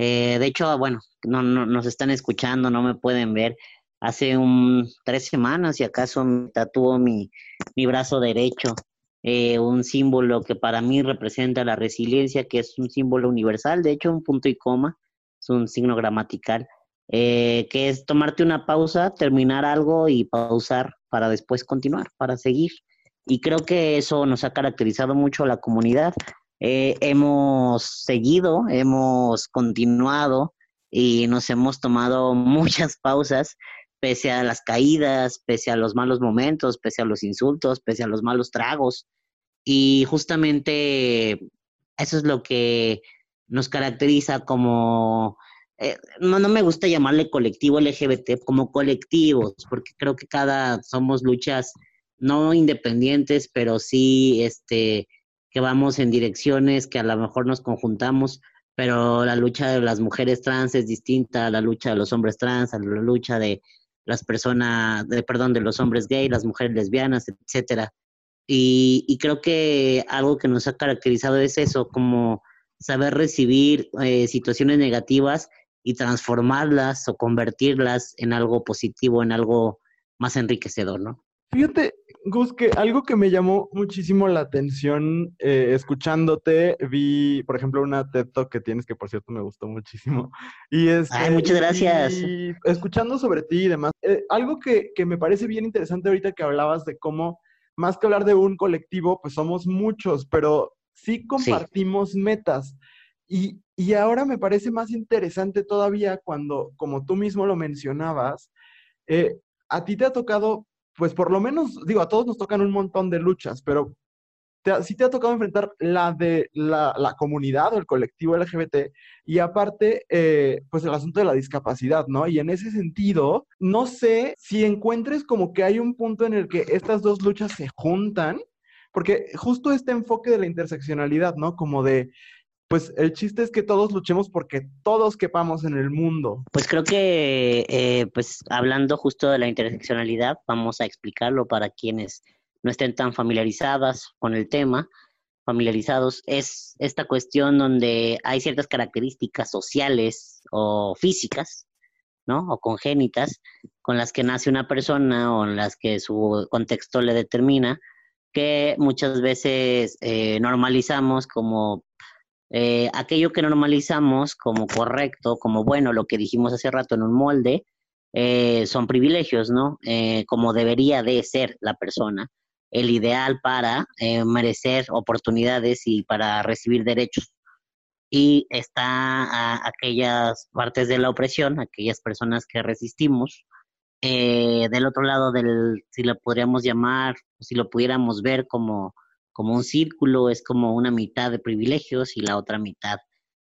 Eh, de hecho, bueno, no, no, nos están escuchando, no me pueden ver. Hace un tres semanas, y acaso me tatuó mi, mi brazo derecho. Eh, un símbolo que para mí representa la resiliencia, que es un símbolo universal, de hecho un punto y coma, es un signo gramatical, eh, que es tomarte una pausa, terminar algo y pausar para después continuar, para seguir. Y creo que eso nos ha caracterizado mucho a la comunidad. Eh, hemos seguido, hemos continuado y nos hemos tomado *laughs* muchas pausas pese a las caídas, pese a los malos momentos, pese a los insultos, pese a los malos tragos. Y justamente eso es lo que nos caracteriza como, eh, no, me gusta llamarle colectivo LGBT, como colectivos, porque creo que cada somos luchas no independientes, pero sí este, que vamos en direcciones que a lo mejor nos conjuntamos, pero la lucha de las mujeres trans es distinta a la lucha de los hombres trans, a la lucha de las personas, de, perdón, de los hombres gay, las mujeres lesbianas, etcétera. Y, creo que algo que nos ha caracterizado es eso, como saber recibir eh, situaciones negativas y transformarlas o convertirlas en algo positivo, en algo más enriquecedor, ¿no? Fíjate, Gus, que algo que me llamó muchísimo la atención eh, escuchándote, vi, por ejemplo, una TED Talk que tienes, que por cierto me gustó muchísimo. *laughs* Y es, Ay, muchas gracias. Y escuchando sobre ti y demás, eh, algo que, que, me parece bien interesante ahorita que hablabas de cómo, más que hablar de un colectivo, pues somos muchos, pero sí compartimos metas. Y, y ahora me parece más interesante todavía cuando, como tú mismo lo mencionabas, eh, a ti te ha tocado pues por lo menos, digo, a todos nos tocan un montón de luchas, pero te, sí te ha tocado enfrentar la de la, comunidad o el colectivo LGBT y aparte, eh, pues el asunto de la discapacidad, ¿no? Y en ese sentido, no sé si encuentres como que hay un punto en el que estas dos luchas se juntan, porque justo este enfoque de la interseccionalidad, ¿no? Como de pues el chiste es que todos luchemos porque todos quepamos en el mundo. Pues creo que, eh, pues hablando justo de la interseccionalidad, vamos a explicarlo para quienes no estén tan familiarizadas con el tema, familiarizados, es esta cuestión donde hay ciertas características sociales o físicas, ¿no? O congénitas, con las que nace una persona o en las que su contexto le determina, que muchas veces eh, normalizamos como eh, aquello que normalizamos como correcto, como bueno, lo que dijimos hace rato en un molde, eh, son privilegios, ¿no? Eh, como debería de ser la persona, el ideal para merecer oportunidades y para recibir derechos. Y está aquellas partes de la opresión, aquellas personas que resistimos. del otro lado del, si lo podríamos llamar, si lo pudiéramos ver como, como un círculo, es como una mitad de privilegios y la otra mitad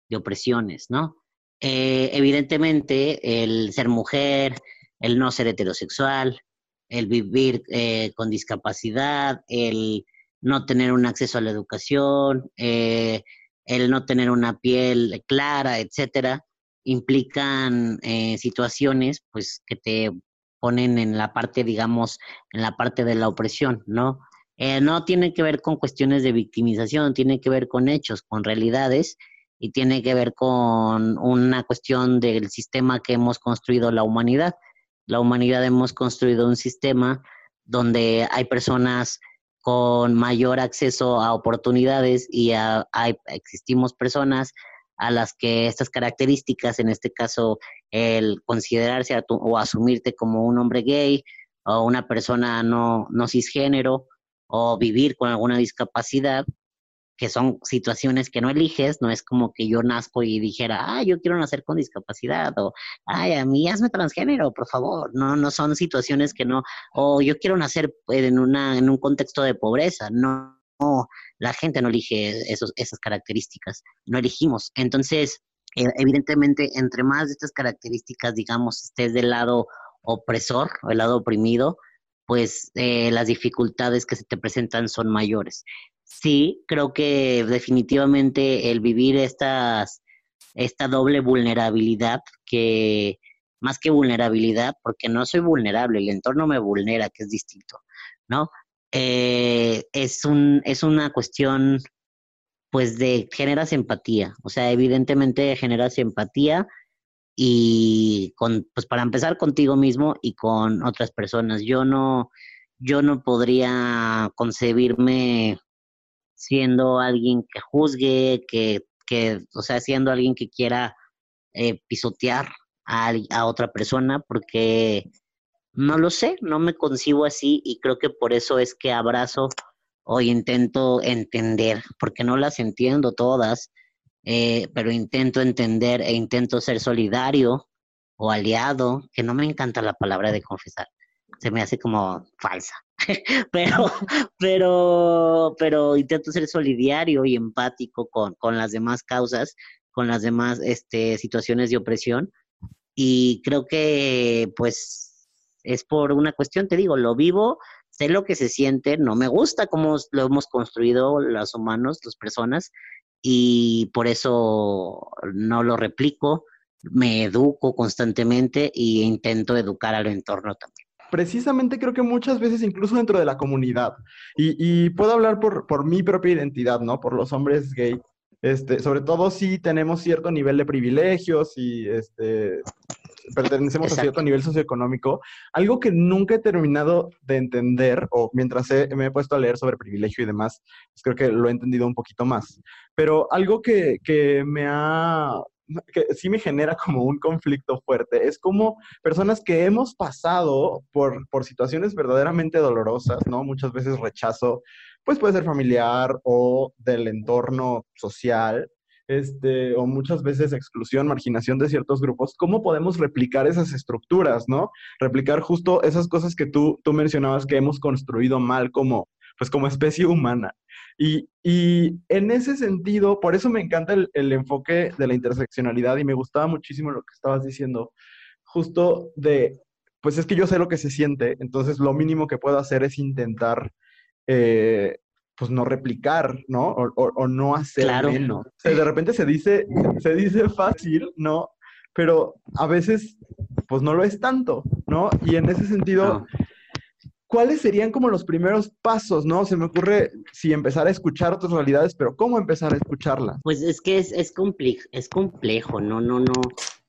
de opresiones, ¿no? Eh, evidentemente, el ser mujer, el no ser heterosexual, el vivir eh, con discapacidad, el no tener un acceso a la educación, eh, el no tener una piel clara, etcétera, implican situaciones pues que te ponen en la parte, digamos, en la parte de la opresión, ¿no? No tiene que ver con cuestiones de victimización, tiene que ver con hechos, con realidades y tiene que ver con una cuestión del sistema que hemos construido la humanidad. La humanidad hemos construido un sistema donde hay personas con mayor acceso a oportunidades y hay, existimos personas a las que estas características, en este caso el considerarse o asumirte como un hombre gay o una persona no, no cisgénero o vivir con alguna discapacidad, que son situaciones que no eliges, no es como que yo nazco y dijera, ah, yo quiero nacer con discapacidad, o, ay, a mí hazme transgénero, por favor, no, no son situaciones que no, o yo quiero nacer en, una, en un contexto de pobreza, no, la gente no elige esos, esas características, no elegimos. Entonces, e, evidentemente, entre más de estas características, digamos, estés del lado opresor o el lado oprimido, pues eh, las dificultades que se te presentan son mayores sí, creo que definitivamente el vivir estas, esta doble vulnerabilidad, que más que vulnerabilidad, porque no soy vulnerable, el entorno me vulnera, que es distinto, ¿no? Eh, es, un, es una cuestión, pues, de generas empatía, o sea, evidentemente generas empatía y con, pues para empezar contigo mismo y con otras personas. Yo no, yo no podría concebirme siendo alguien que juzgue, que, que o sea, siendo alguien que quiera eh, pisotear a, a otra persona, porque no lo sé, no me concibo así y creo que por eso es que abrazo o intento entender, porque no las entiendo todas, eh, pero intento entender e intento ser solidario o aliado, que no me encanta la palabra de confesar, se me hace como falsa. *laughs* pero, pero, pero intento ser solidario y empático con, con las demás causas, con las demás este, situaciones de opresión. Y creo que, pues, es por una cuestión, te digo, lo vivo, sé lo que se siente, no me gusta cómo lo hemos construido los humanos, las personas, y por eso no lo replico, me educo constantemente e intento educar al entorno también precisamente creo que muchas veces incluso dentro de la comunidad, y, puedo hablar por, por, mi propia identidad, ¿no? Por los hombres gay, este, sobre todo si tenemos cierto nivel de privilegios y este, pertenecemos a cierto nivel socioeconómico, algo que nunca he terminado de entender, o mientras me he puesto a leer sobre privilegio y demás, pues creo que lo he entendido un poquito más. Pero algo que, que me ha que sí me genera como un conflicto fuerte. Es como personas que hemos pasado por, por situaciones verdaderamente dolorosas, ¿no? Muchas veces rechazo, pues puede ser familiar o del entorno social, este, o muchas veces exclusión, marginación de ciertos grupos, ¿cómo podemos replicar esas estructuras, ¿no? Replicar justo esas cosas que tú, tú mencionabas que hemos construido mal como, pues como especie humana. Y, en ese sentido, por eso me encanta el, enfoque de la interseccionalidad y me gustaba muchísimo lo que estabas diciendo, justo de, pues es que yo sé lo que se siente, entonces lo mínimo que puedo hacer es intentar, eh, pues no replicar, ¿no? O, no hacer menos. de repente se dice, se dice fácil, ¿no? Pero a veces, pues no lo es tanto, ¿no? Y en ese sentido... ¿cuáles serían como los primeros pasos, no? Se me ocurre si empezar a escuchar otras realidades, pero ¿cómo empezar a escucharlas? Pues es que es, es, complejo, es complejo, no, no, no,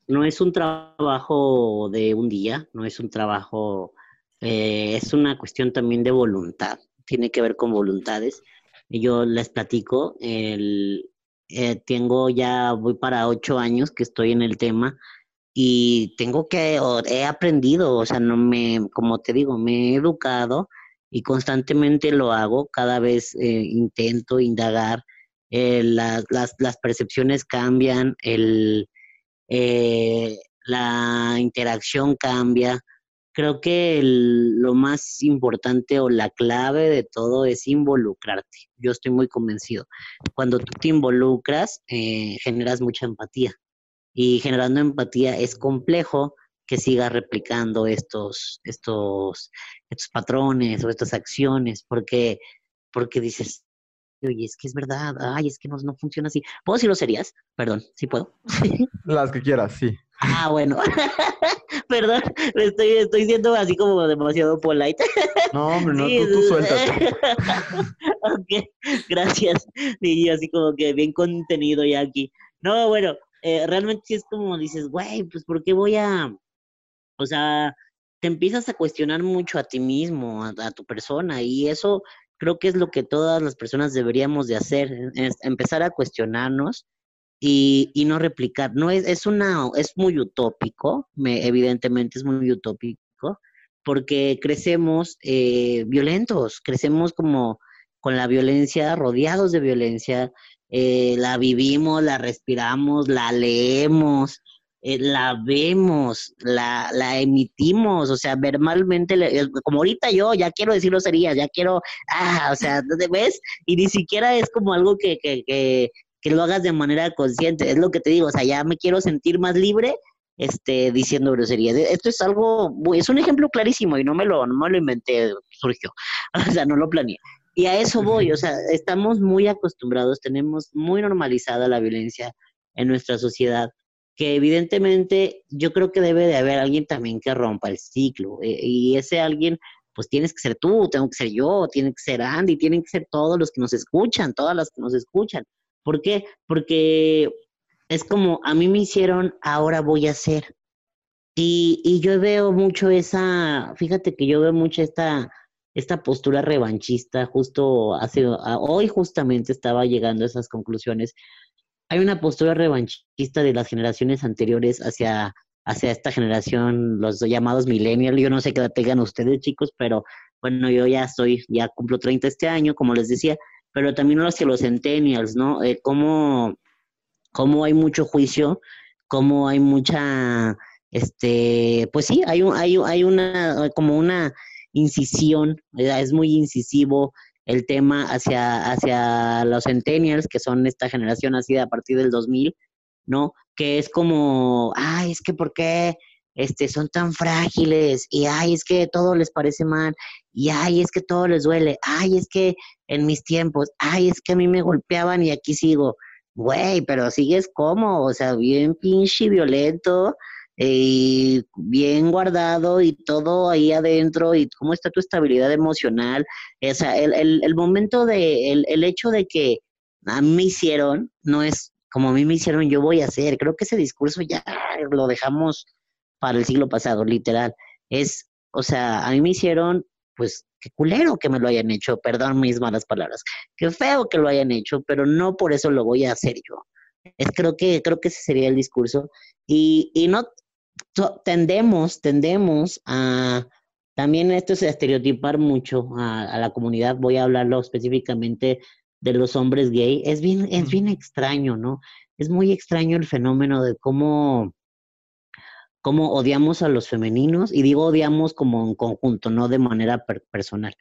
no es un trabajo de un día, no es un trabajo, eh, es una cuestión también de voluntad, tiene que ver con voluntades. Yo les platico, el, eh, tengo ya, voy para ocho años que estoy en el tema, y tengo que, he aprendido, o sea, no me, como te digo, me he educado y constantemente lo hago, cada vez eh, intento indagar, eh, las, las, percepciones cambian, la interacción cambia. Creo que lo más importante o la clave de todo es involucrarte. Yo estoy muy convencido. Cuando tú te involucras, generas mucha empatía y generando empatía es complejo que siga replicando estos, estos, estos patrones o estas acciones, porque, porque dices, oye, es que es verdad, ay, es que no, no funciona así. ¿Puedo decirlo serías? Perdón, ¿sí puedo? Las que quieras, sí. Ah, bueno. *laughs* *laughs* Perdón, estoy, estoy siendo así como demasiado polite. No, hombre, no, *laughs* tú, tú suéltate. *laughs* ok, gracias. Y así como que bien contenido ya aquí. No, bueno, eh, realmente sí es como dices, güey, pues ¿por qué voy a, o sea, te empiezas a cuestionar mucho a ti mismo, a, tu persona, y eso creo que es lo que todas las personas deberíamos de hacer, es empezar a cuestionarnos y, no replicar. No es, es una, es muy utópico, me, evidentemente es muy utópico, porque crecemos eh, violentos, crecemos como con la violencia, rodeados de violencia, eh, la vivimos, la respiramos, la leemos, eh, la vemos, la, la, emitimos, o sea, verbalmente, como ahorita yo ya quiero decir sería, ya quiero, ah, o sea, ¿ves? Y ni siquiera es como algo que, que, que lo hagas de manera consciente, es lo que te digo, o sea, ya me quiero sentir más libre este, diciendo groserías. Esto es algo, es un ejemplo clarísimo y no me lo, no me lo inventé, surgió, *laughs* o sea, no lo planeé. Y a eso voy, o sea, estamos muy acostumbrados, tenemos muy normalizada la violencia en nuestra sociedad, que evidentemente yo creo que debe de haber alguien también que rompa el ciclo. Eh, y ese alguien, pues tienes que ser tú, tengo que ser yo, tiene que ser Andy, tienen que ser todos los que nos escuchan, todas las que nos escuchan. ¿Por qué? Porque es como a mí me hicieron, ahora voy a hacer. Y, y yo veo mucho esa, fíjate que yo veo mucho esta esta postura revanchista, justo hace, hoy justamente estaba llegando a esas conclusiones. Hay una postura revanchista de las generaciones anteriores hacia, hacia esta generación, los llamados millennials. Yo no sé qué la tengan ustedes, chicos, pero bueno, yo ya estoy, ya cumplo 30 este año, como les decía, pero también hacia los centennials, ¿no? Eh, cómo, hay mucho juicio, cómo hay mucha, este, pues sí, hay, un, hay, hay una, como una incisión, es muy incisivo el tema hacia, hacia los centennials, que son esta generación nacida a partir del 2000, ¿no? Que es como, ay, es que ¿por qué este, son tan frágiles? Y ay, es que todo les parece mal. Y ay, es que todo les duele. Ay, es que en mis tiempos, ay, es que a mí me golpeaban y aquí sigo. Güey, pero sigues como, o sea, bien pinche violento, eh, bien guardado y todo ahí adentro y cómo está tu estabilidad emocional. O sea, el, el, el momento de, el, el, hecho de que a mí me hicieron, no es como a mí me hicieron, yo voy a hacer. Creo que ese discurso ya lo dejamos para el siglo pasado, literal. Es, o sea, a mí me hicieron, pues, qué culero que me lo hayan hecho, perdón mis malas palabras, qué feo que lo hayan hecho, pero no por eso lo voy a hacer yo. Es, creo que creo que ese sería el discurso y, y no tendemos, tendemos a también esto es estereotipar mucho a, la comunidad. Voy a hablarlo específicamente de los hombres gay. Es bien, es bien extraño, ¿no? Es muy extraño el fenómeno de cómo, cómo odiamos a los femeninos, y digo odiamos como en conjunto, no de manera personal.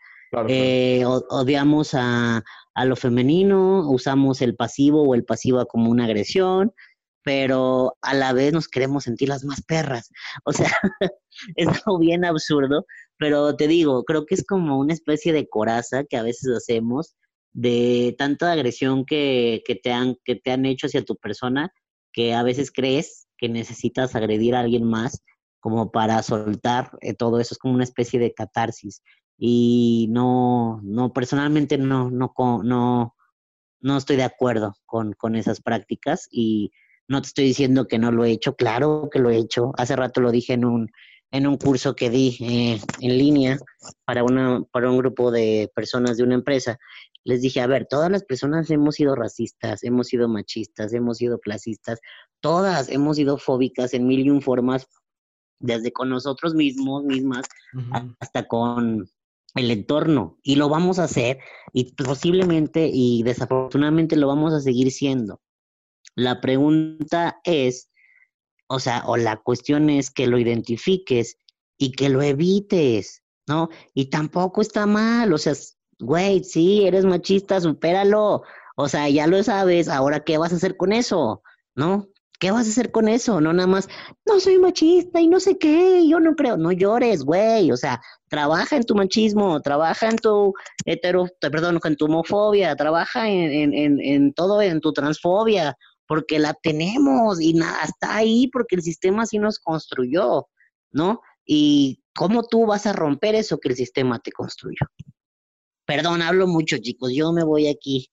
Eh, odiamos a, a lo femenino, usamos el pasivo o el pasivo como una agresión, pero a la vez nos queremos sentir las más perras. O sea, *laughs* es algo bien absurdo, pero te digo, creo que es como una especie de coraza que a veces hacemos de tanta agresión que, que, te han, que te han hecho hacia tu persona, que a veces crees que necesitas agredir a alguien más como para soltar eh, todo eso, es como una especie de catarsis. Y no, no, personalmente no, no, no, no estoy de acuerdo con, con esas prácticas y no te estoy diciendo que no lo he hecho, claro que lo he hecho. Hace rato lo dije en un, en un curso que di eh, en línea para, una, para un grupo de personas de una empresa. Les dije, a ver, todas las personas hemos sido racistas, hemos sido machistas, hemos sido clasistas, todas hemos sido fóbicas en mil y un formas, desde con nosotros mismos, mismas, hasta con el entorno. Y lo vamos a hacer y posiblemente y desafortunadamente lo vamos a seguir siendo. La pregunta es, o sea, o la cuestión es que lo identifiques y que lo evites, ¿no? Y tampoco está mal, o sea, güey, sí, eres machista, supéralo. O sea, ya lo sabes, ahora qué vas a hacer con eso, ¿no? ¿Qué vas a hacer con eso? No nada más, no soy machista y no sé qué, yo no creo, no llores, güey, o sea, trabaja en tu machismo, trabaja en tu hetero, perdón, en tu homofobia, trabaja en, en, en todo, en tu transfobia, porque la tenemos y nada, está ahí porque el sistema así nos construyó, ¿no? Y cómo tú vas a romper eso que el sistema te construyó. Perdón, hablo mucho, chicos, yo me voy aquí.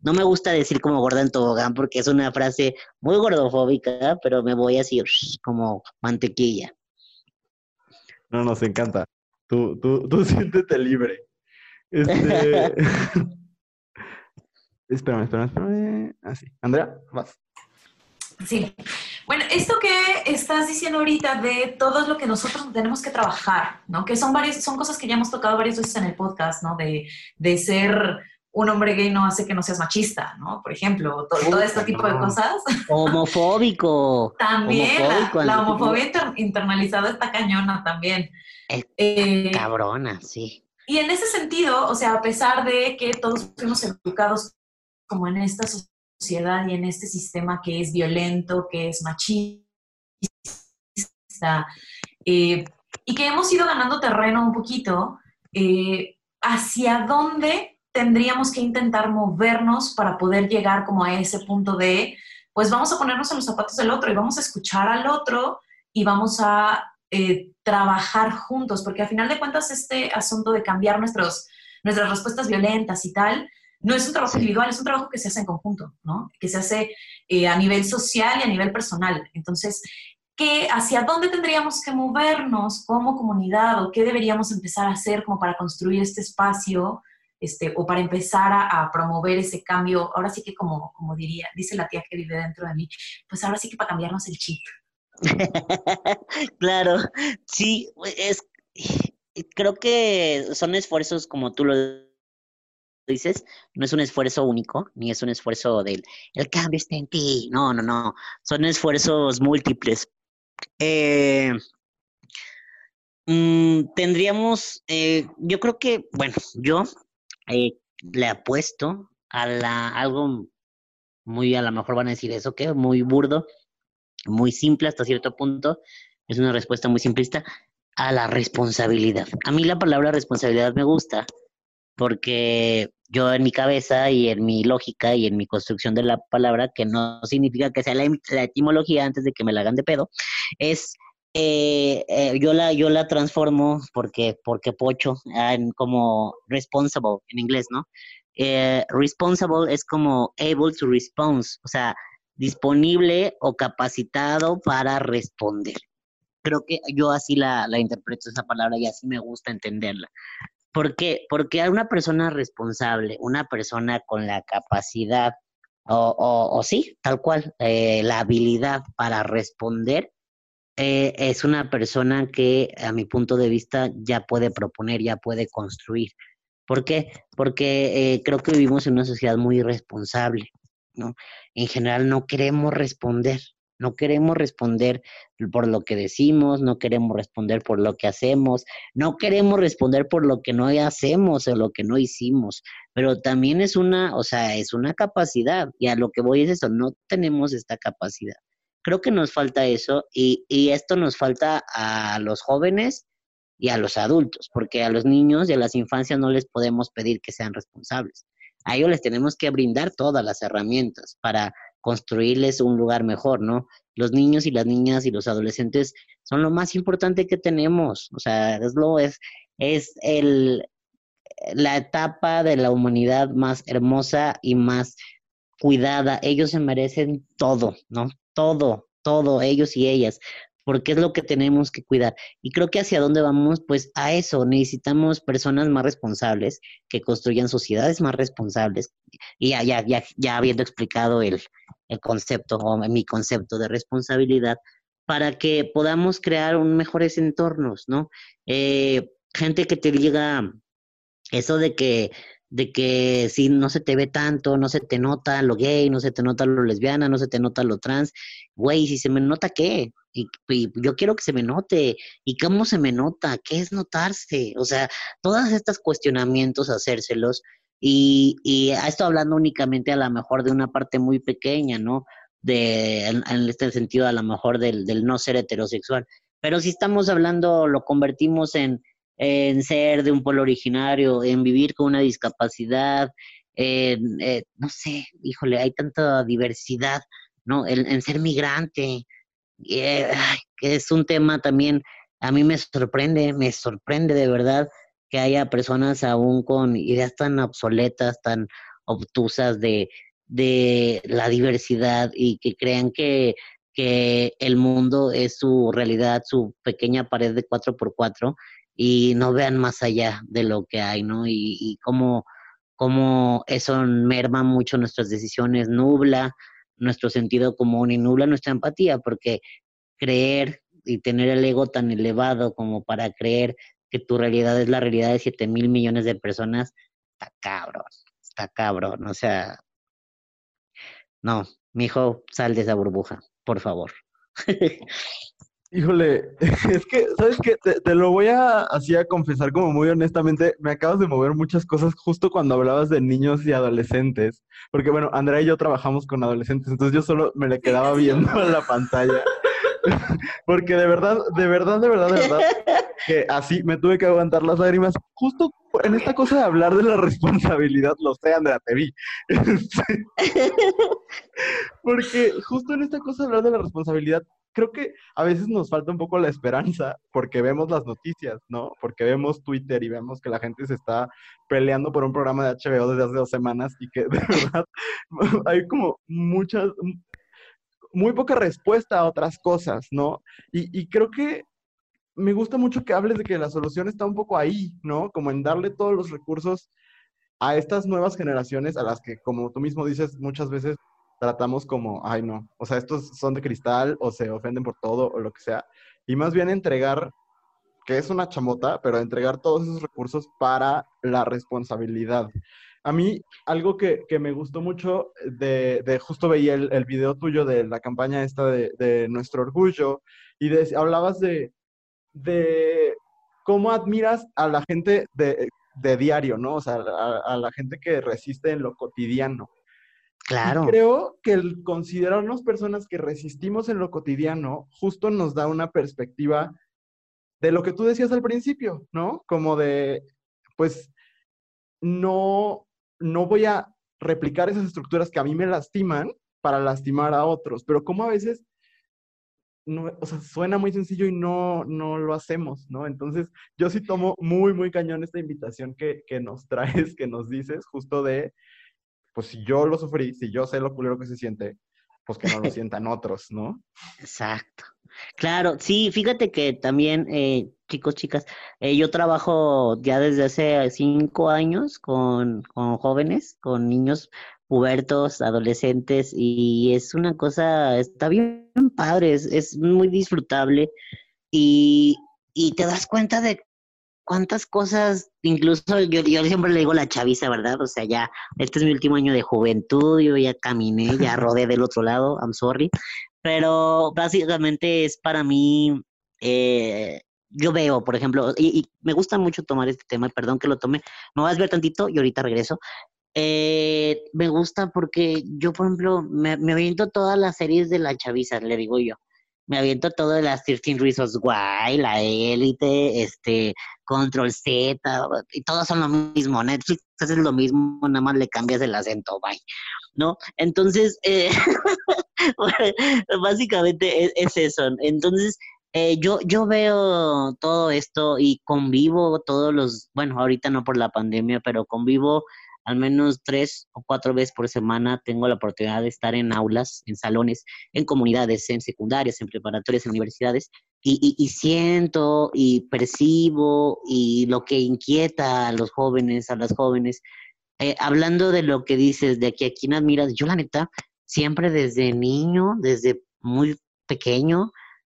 No me gusta decir como gorda en tobogán porque es una frase muy gordofóbica, pero me voy así *laughs* como mantequilla. No, nos encanta. Tú, tú, tú *laughs* siéntete libre. Este... *laughs* Espérame, espérame, espérame. Así. Ah, Andrea, vas. Sí. Bueno, esto que estás diciendo ahorita de todo lo que nosotros tenemos que trabajar, ¿no? Que son varias, son cosas que ya hemos tocado varias veces en el podcast, ¿no? De, de ser un hombre gay no hace que no seas machista, ¿no? Por ejemplo, todo, este tipo de cosas. Homofóbico. también, la, homofobia internalizada está cañona también. Eh, cabrona, sí. Y en ese sentido, o sea, a pesar de que todos fuimos educados como en esta sociedad y en este sistema que es violento, que es machista, eh, y que hemos ido ganando terreno un poquito, eh, ¿hacia dónde tendríamos que intentar movernos para poder llegar como a ese punto de, pues vamos a ponernos en los zapatos del otro y vamos a escuchar al otro y vamos a eh, trabajar juntos? Porque al final de cuentas este asunto de cambiar nuestros, nuestras respuestas violentas y tal, no es un trabajo individual, es un trabajo que se hace en conjunto, ¿no? Que se hace eh, a nivel social y a nivel personal. Entonces, ¿qué, ¿hacia dónde tendríamos que movernos como comunidad o qué deberíamos empezar a hacer como para construir este espacio este, o para empezar a, promover ese cambio? Ahora sí que como, como diría, dice la tía que vive dentro de mí, pues ahora sí que para cambiarnos el chip. *laughs* claro, sí, es, creo que son esfuerzos como tú lo dices, no es un esfuerzo único, ni es un esfuerzo del el cambio está en ti. No, no, no. Son esfuerzos múltiples. Eh, mm, tendríamos, eh, yo creo que, bueno, yo eh, le apuesto a la, algo muy, a lo mejor van a decir eso, que muy burdo, muy simple hasta cierto punto, es una respuesta muy simplista, a la responsabilidad. A mí la palabra responsabilidad me gusta porque yo en mi cabeza y en mi lógica y en mi construcción de la palabra, que no significa que sea la, etimología antes de que me la hagan de pedo, es eh, eh, yo la yo la transformo porque porque pocho en como responsible en inglés, ¿no? Eh, responsible es como able to respond, o sea, disponible o capacitado para responder. Creo que yo así la, la interpreto esa palabra y así me gusta entenderla. ¿Por qué? Porque a una persona responsable, una persona con la capacidad o, o, sí, tal cual, eh, la habilidad para responder, eh, es una persona que a mi punto de vista ya puede proponer, ya puede construir. ¿Por qué? Porque eh, creo que vivimos en una sociedad muy irresponsable, ¿no? En general no queremos responder, no queremos responder por lo que decimos, no queremos responder por lo que hacemos, no queremos responder por lo que no hacemos o lo que no hicimos, pero también es una, o sea, es una capacidad y a lo que voy es eso, no tenemos esta capacidad. Creo que nos falta eso y, y esto nos falta a los jóvenes y a los adultos, porque a los niños y a las infancias no les podemos pedir que sean responsables. A ellos les tenemos que brindar todas las herramientas para construirles un lugar mejor, ¿no? Los niños y las niñas y los adolescentes son lo más importante que tenemos, o sea, es lo es es el la etapa de la humanidad más hermosa y más cuidada. Ellos se merecen todo, ¿no? Todo, todo, ellos y ellas. Porque es lo que tenemos que cuidar. Y creo que hacia dónde vamos, pues a eso, necesitamos personas más responsables que construyan sociedades más responsables. Y ya, ya, ya, habiendo explicado el, el concepto o mi concepto de responsabilidad, para que podamos crear un mejores entornos, ¿no? Eh, gente que te diga eso de que de que si no se te ve tanto, no se te nota lo gay, no se te nota lo lesbiana, no se te nota lo trans, güey, si se me nota qué, y, yo quiero que se me note, y cómo se me nota, qué es notarse, o sea, todos estos cuestionamientos, hacérselos, y, y esto hablando únicamente a lo mejor de una parte muy pequeña, ¿no? De, en, en este sentido, a lo mejor del, del no ser heterosexual. Pero si estamos hablando, lo convertimos en, en ser de un pueblo originario, en vivir con una discapacidad, en, eh, no sé, híjole, hay tanta diversidad, ¿no? En, ser migrante, eh, que es un tema también, a mí me sorprende, me sorprende de verdad que haya personas aún con ideas tan obsoletas, tan obtusas de, de la diversidad y que crean que, que el mundo es su realidad, su pequeña pared de 4x4 y no vean más allá de lo que hay, ¿no? Y, y cómo, cómo eso merma mucho nuestras decisiones, nubla nuestro sentido común y nubla nuestra empatía, porque creer y tener el ego tan elevado como para creer que tu realidad es la realidad de 7 mil millones de personas, está cabrón, está cabrón, o sea, no, mi hijo, sal de esa burbuja, por favor. *laughs* Híjole, *laughs* es que, ¿sabes qué? Te, lo voy a así a confesar como muy honestamente, me acabas de mover muchas cosas justo cuando hablabas de niños y adolescentes, porque bueno, Andrea y yo trabajamos con adolescentes, entonces yo solo me le quedaba viendo en *laughs* la pantalla, *laughs* porque de verdad, de verdad, de verdad, de verdad, que así me tuve que aguantar las lágrimas, justo en esta cosa de hablar de la responsabilidad, lo sé, Andrea, te vi. porque justo en esta cosa de hablar de la responsabilidad, creo que a veces nos falta un poco la esperanza porque vemos las noticias, ¿no? Porque vemos Twitter y vemos que la gente se está peleando por un programa de HBO desde hace dos semanas y que *laughs* de verdad hay como muchas, muy poca respuesta a otras cosas, ¿no? Y, creo que me gusta mucho que hables de que la solución está un poco ahí, ¿no? Como en darle todos los recursos a estas nuevas generaciones a las que, como tú mismo dices, muchas veces tratamos como, ay no, o sea, estos son de cristal o se ofenden por todo o lo que sea, y más bien entregar, que es una chamota, pero entregar todos esos recursos para la responsabilidad. A mí, algo que, me gustó mucho de, de justo veía el, el, video tuyo de la campaña esta de, nuestro orgullo, y hablabas de, de cómo admiras a la gente de, diario, ¿no? O sea, a la gente que resiste en lo cotidiano. Claro. creo que el considerarnos personas que resistimos en lo cotidiano justo nos da una perspectiva de lo que tú decías al principio, ¿no? Como de, pues, no, no voy a replicar esas estructuras que a mí me lastiman para lastimar a otros, pero como a veces, no, o sea, suena muy sencillo y no, no lo hacemos, ¿no? Entonces, yo sí tomo muy, muy cañón esta invitación que, que nos *laughs* traes, que nos dices, justo de pues si yo lo sufrí, si yo sé lo culero que se siente, pues que no lo *laughs* sientan otros, ¿no? Exacto. Claro, sí, fíjate que también, eh, chicos, chicas, eh, yo trabajo ya desde hace cinco años con, con jóvenes, con niños pubertos, adolescentes, y es una cosa, está bien padre, es, es muy disfrutable y, y te das cuenta de cuántas cosas, incluso yo, yo siempre le digo la chaviza, ¿verdad? O sea, ya, este es mi último año de juventud, yo ya caminé, ya *laughs* rodé del otro lado, I'm sorry, pero básicamente es para mí, eh, yo veo, por ejemplo, y, me gusta mucho tomar este tema, perdón que lo tome, me vas a ver tantito y ahorita regreso. Eh, me gusta porque yo, por ejemplo, me, me aviento todas las series de la chaviza, le digo yo me aviento todo de las 13 Reasons Why, la élite, este, Control Z, y todos son lo mismo. Netflix es lo mismo, nada más le cambias el acento, bye. ¿No? Entonces, eh, *laughs* básicamente es, eso. Entonces, eh, yo, yo veo todo esto y convivo todos los, bueno, ahorita no por la pandemia, pero convivo al menos tres o cuatro veces por semana tengo la oportunidad de estar en aulas, en salones, en comunidades, en secundarias, en preparatorias, en universidades, y, siento y percibo y lo que inquieta a los jóvenes, a las jóvenes, eh, hablando de lo que dices, de que a quién admiras, yo la neta, siempre desde niño, desde muy pequeño,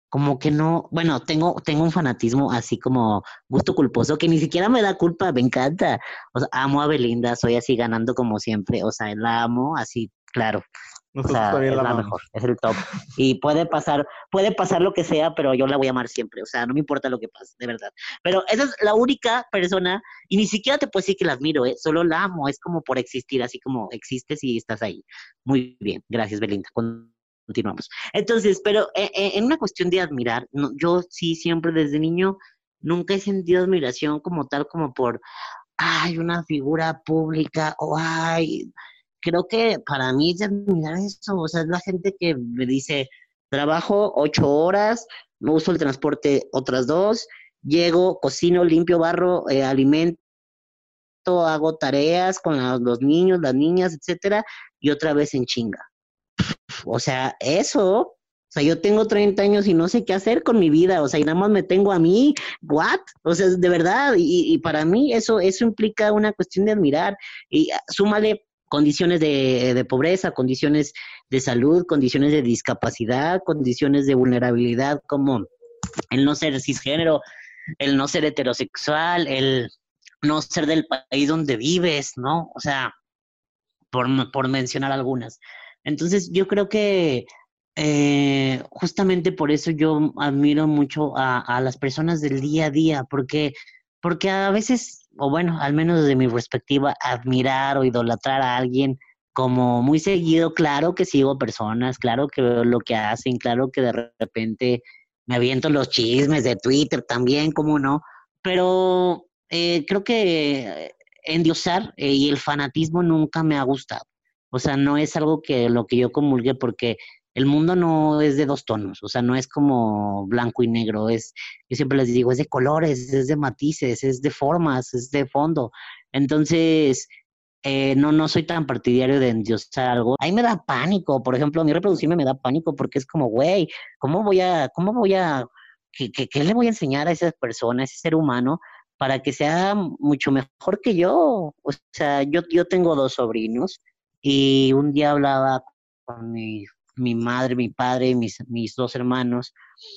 como que no, bueno, tengo, tengo un fanatismo así como gusto culposo que ni siquiera me da culpa, me encanta. O sea, amo a Belinda, soy así ganando como siempre, o sea, la amo así, claro. o sea, es la, mejor, es el top. Y puede pasar, puede pasar lo que sea, pero yo la voy a amar siempre. O sea, no me importa lo que pase, de verdad. Pero esa es la única persona, y ni siquiera te puedo decir que la admiro, ¿eh? solo la amo, es como por existir, así como existes y estás ahí. Muy bien, gracias Belinda continuamos. Entonces, pero eh, eh, en una cuestión de admirar, yo sí siempre desde niño nunca he sentido admiración como tal, como por, ay, una figura pública o ay, creo que para mí es admirar eso, o sea, es la gente que me dice, trabajo ocho horas, uso el transporte otras dos, llego, cocino, limpio, barro, eh, alimento, hago tareas con los niños, las niñas, etcétera, y otra vez en chinga o sea, eso, o sea, yo tengo 30 años y no sé qué hacer con mi vida, o sea, y nada más me tengo a mí, ¿what? O sea, de verdad, y, para mí eso, eso implica una cuestión de admirar, y ah, súmale condiciones de, de, pobreza, condiciones de salud, condiciones de discapacidad, condiciones de vulnerabilidad, como el no ser cisgénero, el no ser heterosexual, el no ser del país donde vives, ¿no? O sea, por, por mencionar algunas. Entonces, yo creo que eh, justamente por eso yo admiro mucho a, las personas del día a día, porque, porque a veces, o bueno, al menos desde mi perspectiva, admirar o idolatrar a alguien como muy seguido, claro que sigo personas, claro que veo lo que hacen, claro que de repente me aviento los chismes de Twitter también, como no, pero eh, creo que endiosar eh, y el fanatismo nunca me ha gustado. O sea, no es algo que lo que yo comulgue porque el mundo no es de dos tonos, o sea, no es como blanco y negro, es, yo siempre les digo, es de colores, es de matices, es de formas, es de fondo. Entonces, eh, no, no soy tan partidario de endiosar algo. Ahí me da pánico, por ejemplo, a mí reproducirme me da pánico porque es como, güey, ¿cómo voy a, cómo voy a, qué, qué, qué le voy a enseñar a esa persona, a ese ser humano? para que sea mucho mejor que yo. O sea, yo, yo tengo dos sobrinos y un día hablaba con mi, madre, mi padre, mis, mis dos hermanos.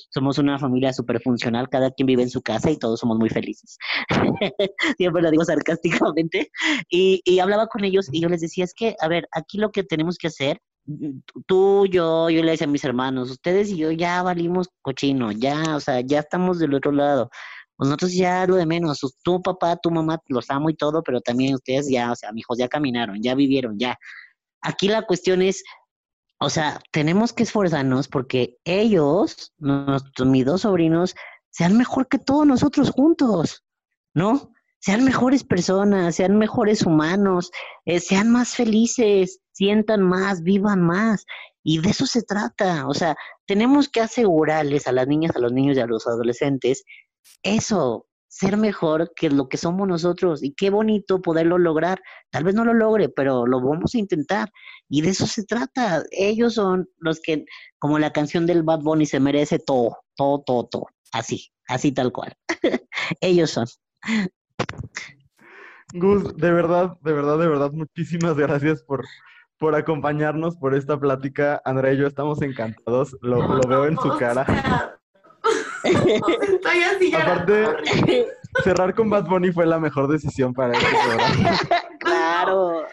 Somos una familia súper funcional, cada quien vive en su casa y todos somos muy felices. *laughs* Siempre lo digo sarcásticamente. Y, y hablaba con ellos y yo les decía, es que, a ver, aquí lo que tenemos que hacer tú, yo, yo le decía a mis hermanos, ustedes y yo ya valimos cochino, ya, o sea, ya estamos del otro lado. Pues nosotros ya lo de menos, tu papá, tu mamá, los amo y todo, pero también ustedes ya, o sea, mis hijos ya caminaron, ya vivieron, ya. Aquí la cuestión es, o sea, tenemos que esforzarnos porque ellos, nuestros, mis dos sobrinos, sean mejor que todos nosotros juntos, ¿no? Sean mejores personas, sean mejores humanos, eh, sean más felices, sientan más, vivan más. Y de eso se trata. O sea, tenemos que asegurarles a las niñas, a los niños y a los adolescentes eso, ser mejor que lo que somos nosotros. Y qué bonito poderlo lograr. Tal vez no lo logre, pero lo vamos a intentar. Y de eso se trata. Ellos son los que, como la canción del Bad Bunny, se merece todo, todo, todo, todo. Así, así tal cual. *laughs* Ellos son. Gus, de verdad, de verdad, de verdad, muchísimas gracias por, por acompañarnos por esta plática. Andrea y yo estamos encantados. Lo, lo veo en su cara. Estoy así Aparte, cerrar con Bad Bunny fue la mejor decisión para este programa. *laughs* Claro.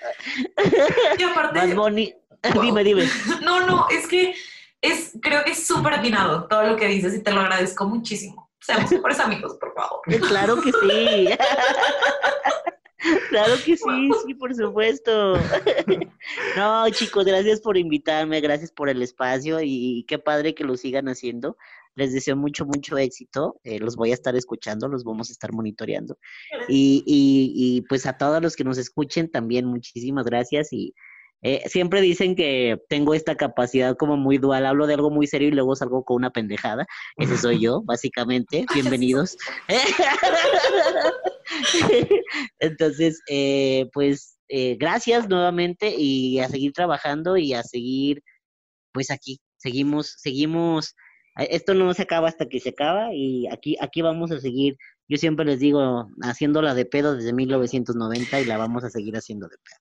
Y aparte. Bad Bunny. Dime, dime. *laughs* No, no, es que es, creo que es súper atinado todo lo que dices y te lo agradezco muchísimo. Seamos *laughs* mejores amigos, por favor. Claro que sí. Claro que sí, sí, por supuesto. No, chicos, gracias por invitarme, gracias por el espacio y qué padre que lo sigan haciendo. Les deseo mucho, mucho éxito. Eh, los voy a estar escuchando, los vamos a estar monitoreando. Y, y, pues a todos los que nos escuchen también, muchísimas gracias. Y eh, siempre dicen que tengo esta capacidad como muy dual. Hablo de algo muy serio y luego salgo con una pendejada. Ese soy *laughs* yo, básicamente. Bienvenidos. *laughs* Entonces, eh, pues eh, gracias nuevamente y a seguir trabajando y a seguir, pues aquí, seguimos, seguimos, esto no se acaba hasta que se acaba y aquí, aquí vamos a seguir, yo siempre les digo, haciéndola de pedo desde 1990 y la vamos a seguir haciendo de pedo.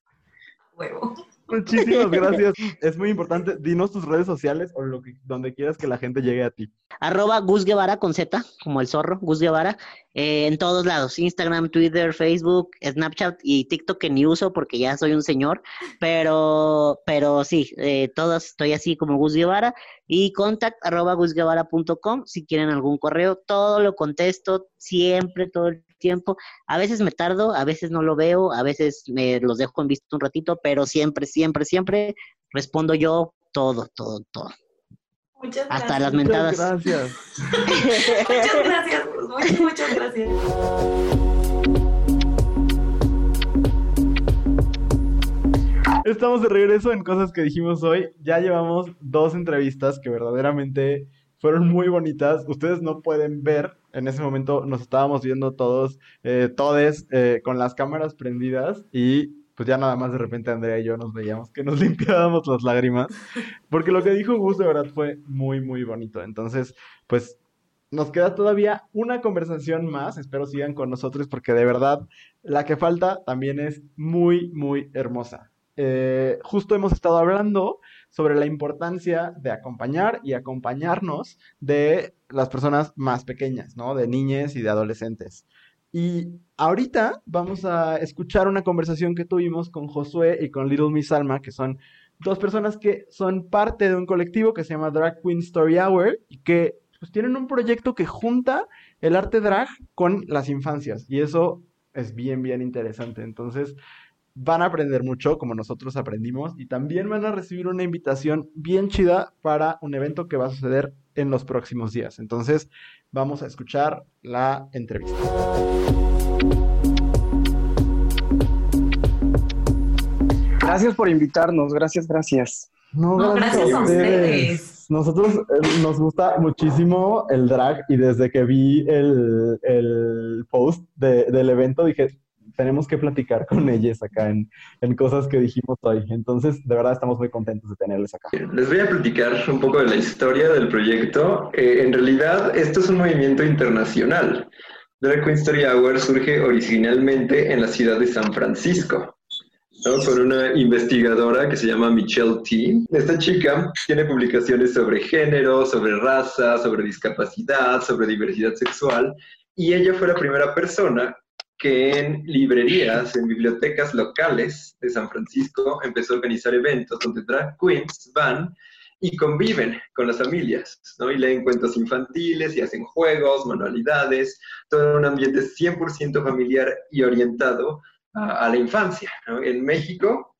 Huevo. Muchísimas gracias. Es muy importante. Dinos tus redes sociales o lo que, donde quieras que la gente llegue a ti. Arroba Gus con Z, como el zorro, Gus Guevara, eh, en todos lados. Instagram, Twitter, Facebook, Snapchat y TikTok que ni uso porque ya soy un señor. Pero, pero sí, eh, todos estoy así como Gus Guevara. Y contact arroba gusguevara.com si quieren algún correo. Todo lo contesto siempre, todo el tiempo. A veces me tardo, a veces no lo veo, a veces me los dejo en visto un ratito, pero siempre, siempre, siempre respondo yo todo, todo, todo. Muchas gracias. Hasta las mentadas. Muchas gracias. *laughs* muchas gracias, muchas, muchas gracias. Estamos de regreso en cosas que dijimos hoy. Ya llevamos dos entrevistas que verdaderamente fueron muy bonitas. Ustedes no pueden ver, en ese momento nos estábamos viendo todos, eh, todes, eh, con las cámaras prendidas y pues ya nada más de repente Andrea y yo nos veíamos que nos *laughs* limpiábamos las lágrimas, porque lo que dijo Gus de verdad fue muy, muy bonito. Entonces, pues nos queda todavía una conversación más, espero sigan con nosotros porque de verdad la que falta también es muy, muy hermosa. Eh, justo hemos estado hablando sobre la importancia de acompañar y acompañarnos de las personas más pequeñas, ¿no? De niñas y de adolescentes. Y ahorita vamos a escuchar una conversación que tuvimos con Josué y con Little Miss Alma, que son dos personas que son parte de un colectivo que se llama Drag Queen Story Hour y que pues, tienen un proyecto que junta el arte drag con las infancias. Y eso es bien, bien interesante. Entonces, van a aprender mucho como nosotros aprendimos y también van a recibir una invitación bien chida para un evento que va a suceder en los próximos días. Entonces, vamos a escuchar la entrevista. Gracias por invitarnos, gracias, gracias. No, gracias, a ustedes. Nosotros eh, nos gusta muchísimo el drag y desde que vi el, el post de, del evento dije, tenemos que platicar con ellas acá en, en, cosas que dijimos hoy. Entonces, de verdad estamos muy contentos de tenerles acá. Les voy a platicar un poco de la historia del proyecto. Eh, en realidad, esto es un movimiento internacional. Drag Queen Story Hour surge originalmente en la ciudad de San Francisco. ¿no? con una investigadora que se llama Michelle T. Esta chica tiene publicaciones sobre género, sobre raza, sobre discapacidad, sobre diversidad sexual, y ella fue la primera persona que en librerías, en bibliotecas locales de San Francisco, empezó a organizar eventos donde drag queens van y conviven con las familias, ¿no? Y leen cuentos infantiles y hacen juegos, manualidades, todo un ambiente 100% familiar y orientado a, la infancia. En México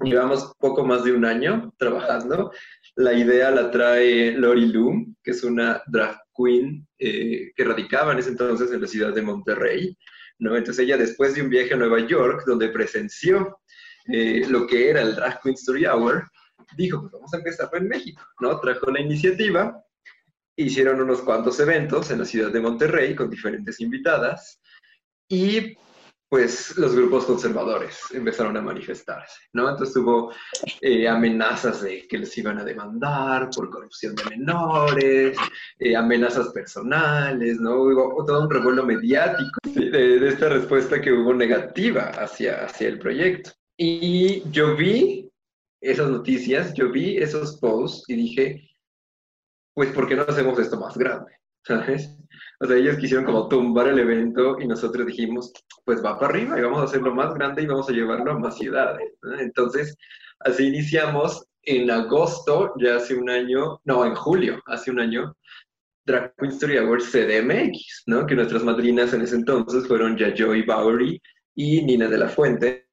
llevamos poco más de un año trabajando. La idea la trae Lori Loom, que es una drag queen eh, que radicaba en ese entonces en la ciudad de Monterrey. ¿No? Entonces ella después de un viaje a Nueva York, donde presenció eh, lo que era el Drag Queen Story Hour, dijo, pues vamos a empezar en México, ¿no? Trajo la iniciativa, hicieron unos cuantos eventos en la ciudad de Monterrey con diferentes invitadas y pues los grupos conservadores empezaron a manifestarse, ¿no? Entonces hubo eh, amenazas de que les iban a demandar por corrupción de menores, eh, amenazas personales, ¿no? Hubo todo un revuelo mediático de, esta respuesta que hubo negativa hacia, hacia el proyecto. Y yo vi esas noticias, yo vi esos posts y dije, pues, ¿por qué no hacemos esto más grande? ¿Sabes? O sea, ellos quisieron como tumbar el evento y nosotros dijimos, pues va para arriba y vamos a hacerlo más grande y vamos a llevarlo a más ciudades. Entonces, así iniciamos en agosto, ya hace un año, no, en julio, hace un año, Drag Queen Story Awards CDMX, ¿no? Que nuestras madrinas en ese entonces fueron Yajoy Bowery y Nina de la Fuente.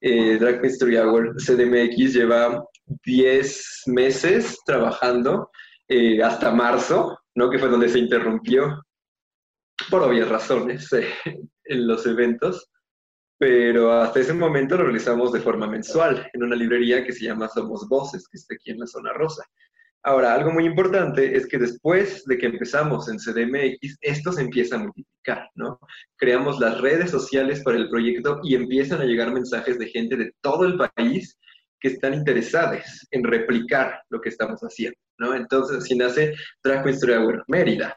Eh, Drag Queen Story Awards CDMX lleva 10 meses trabajando eh, hasta marzo, ¿no? que fue donde se interrumpió, por obvias razones, eh, en los eventos, pero hasta ese momento lo realizamos de forma mensual en una librería que se llama Somos Voces, que está aquí en la zona rosa. Ahora, algo muy importante es que después de que empezamos en CDMX, esto se empieza a multiplicar, ¿no? Creamos las redes sociales para el proyecto y empiezan a llegar mensajes de gente de todo el país que están interesadas en replicar lo que estamos haciendo, ¿no? Entonces, si nace Story Hour Mérida,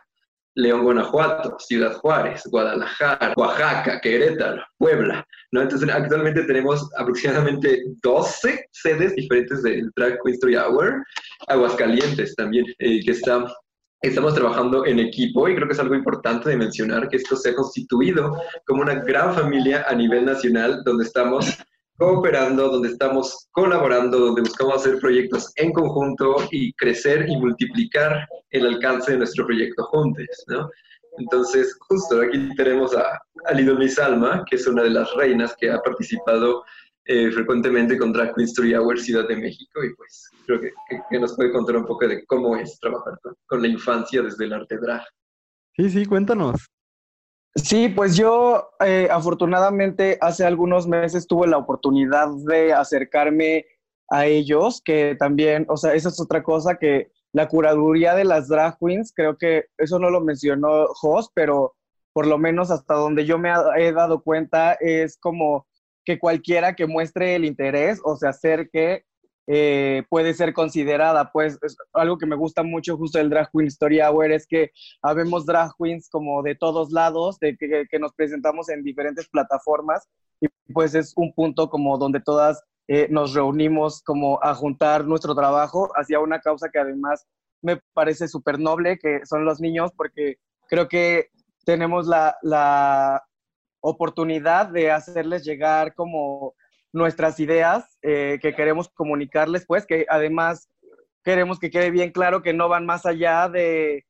León, Guanajuato, Ciudad Juárez, Guadalajara, Oaxaca, Querétaro, Puebla, ¿no? Entonces, actualmente tenemos aproximadamente 12 sedes diferentes del Drag Queen Hour, Aguascalientes también, eh, que está Estamos trabajando en equipo y creo que es algo importante de mencionar que esto se ha constituido como una gran familia a nivel nacional donde estamos cooperando, donde estamos colaborando, donde buscamos hacer proyectos en conjunto y crecer y multiplicar el alcance de nuestro proyecto juntos, ¿no? Entonces, justo aquí tenemos a, a Lido Salma, que es una de las reinas que ha participado eh, frecuentemente con Drag Queen Story Hour Ciudad de México y pues creo que, que, nos puede contar un poco de cómo es trabajar con, con la infancia desde el arte drag. Sí, sí, cuéntanos. Sí, pues yo eh, afortunadamente hace algunos meses tuve la oportunidad de acercarme a ellos, que también, o sea, esa es otra cosa que la curaduría de las drag queens, creo que eso no lo mencionó Jos, pero por lo menos hasta donde yo me he dado cuenta es como que cualquiera que muestre el interés o se acerque eh, puede ser considerada. Pues algo que me gusta mucho justo del Drag Queen Story Hour es que habemos drag queens como de todos lados, de que, que, nos presentamos en diferentes plataformas y pues es un punto como donde todas eh, nos reunimos como a juntar nuestro trabajo hacia una causa que además me parece súper noble, que son los niños, porque creo que tenemos la, la oportunidad de hacerles llegar como nuestras ideas eh, que queremos comunicarles, pues que además queremos que quede bien claro que no van más allá de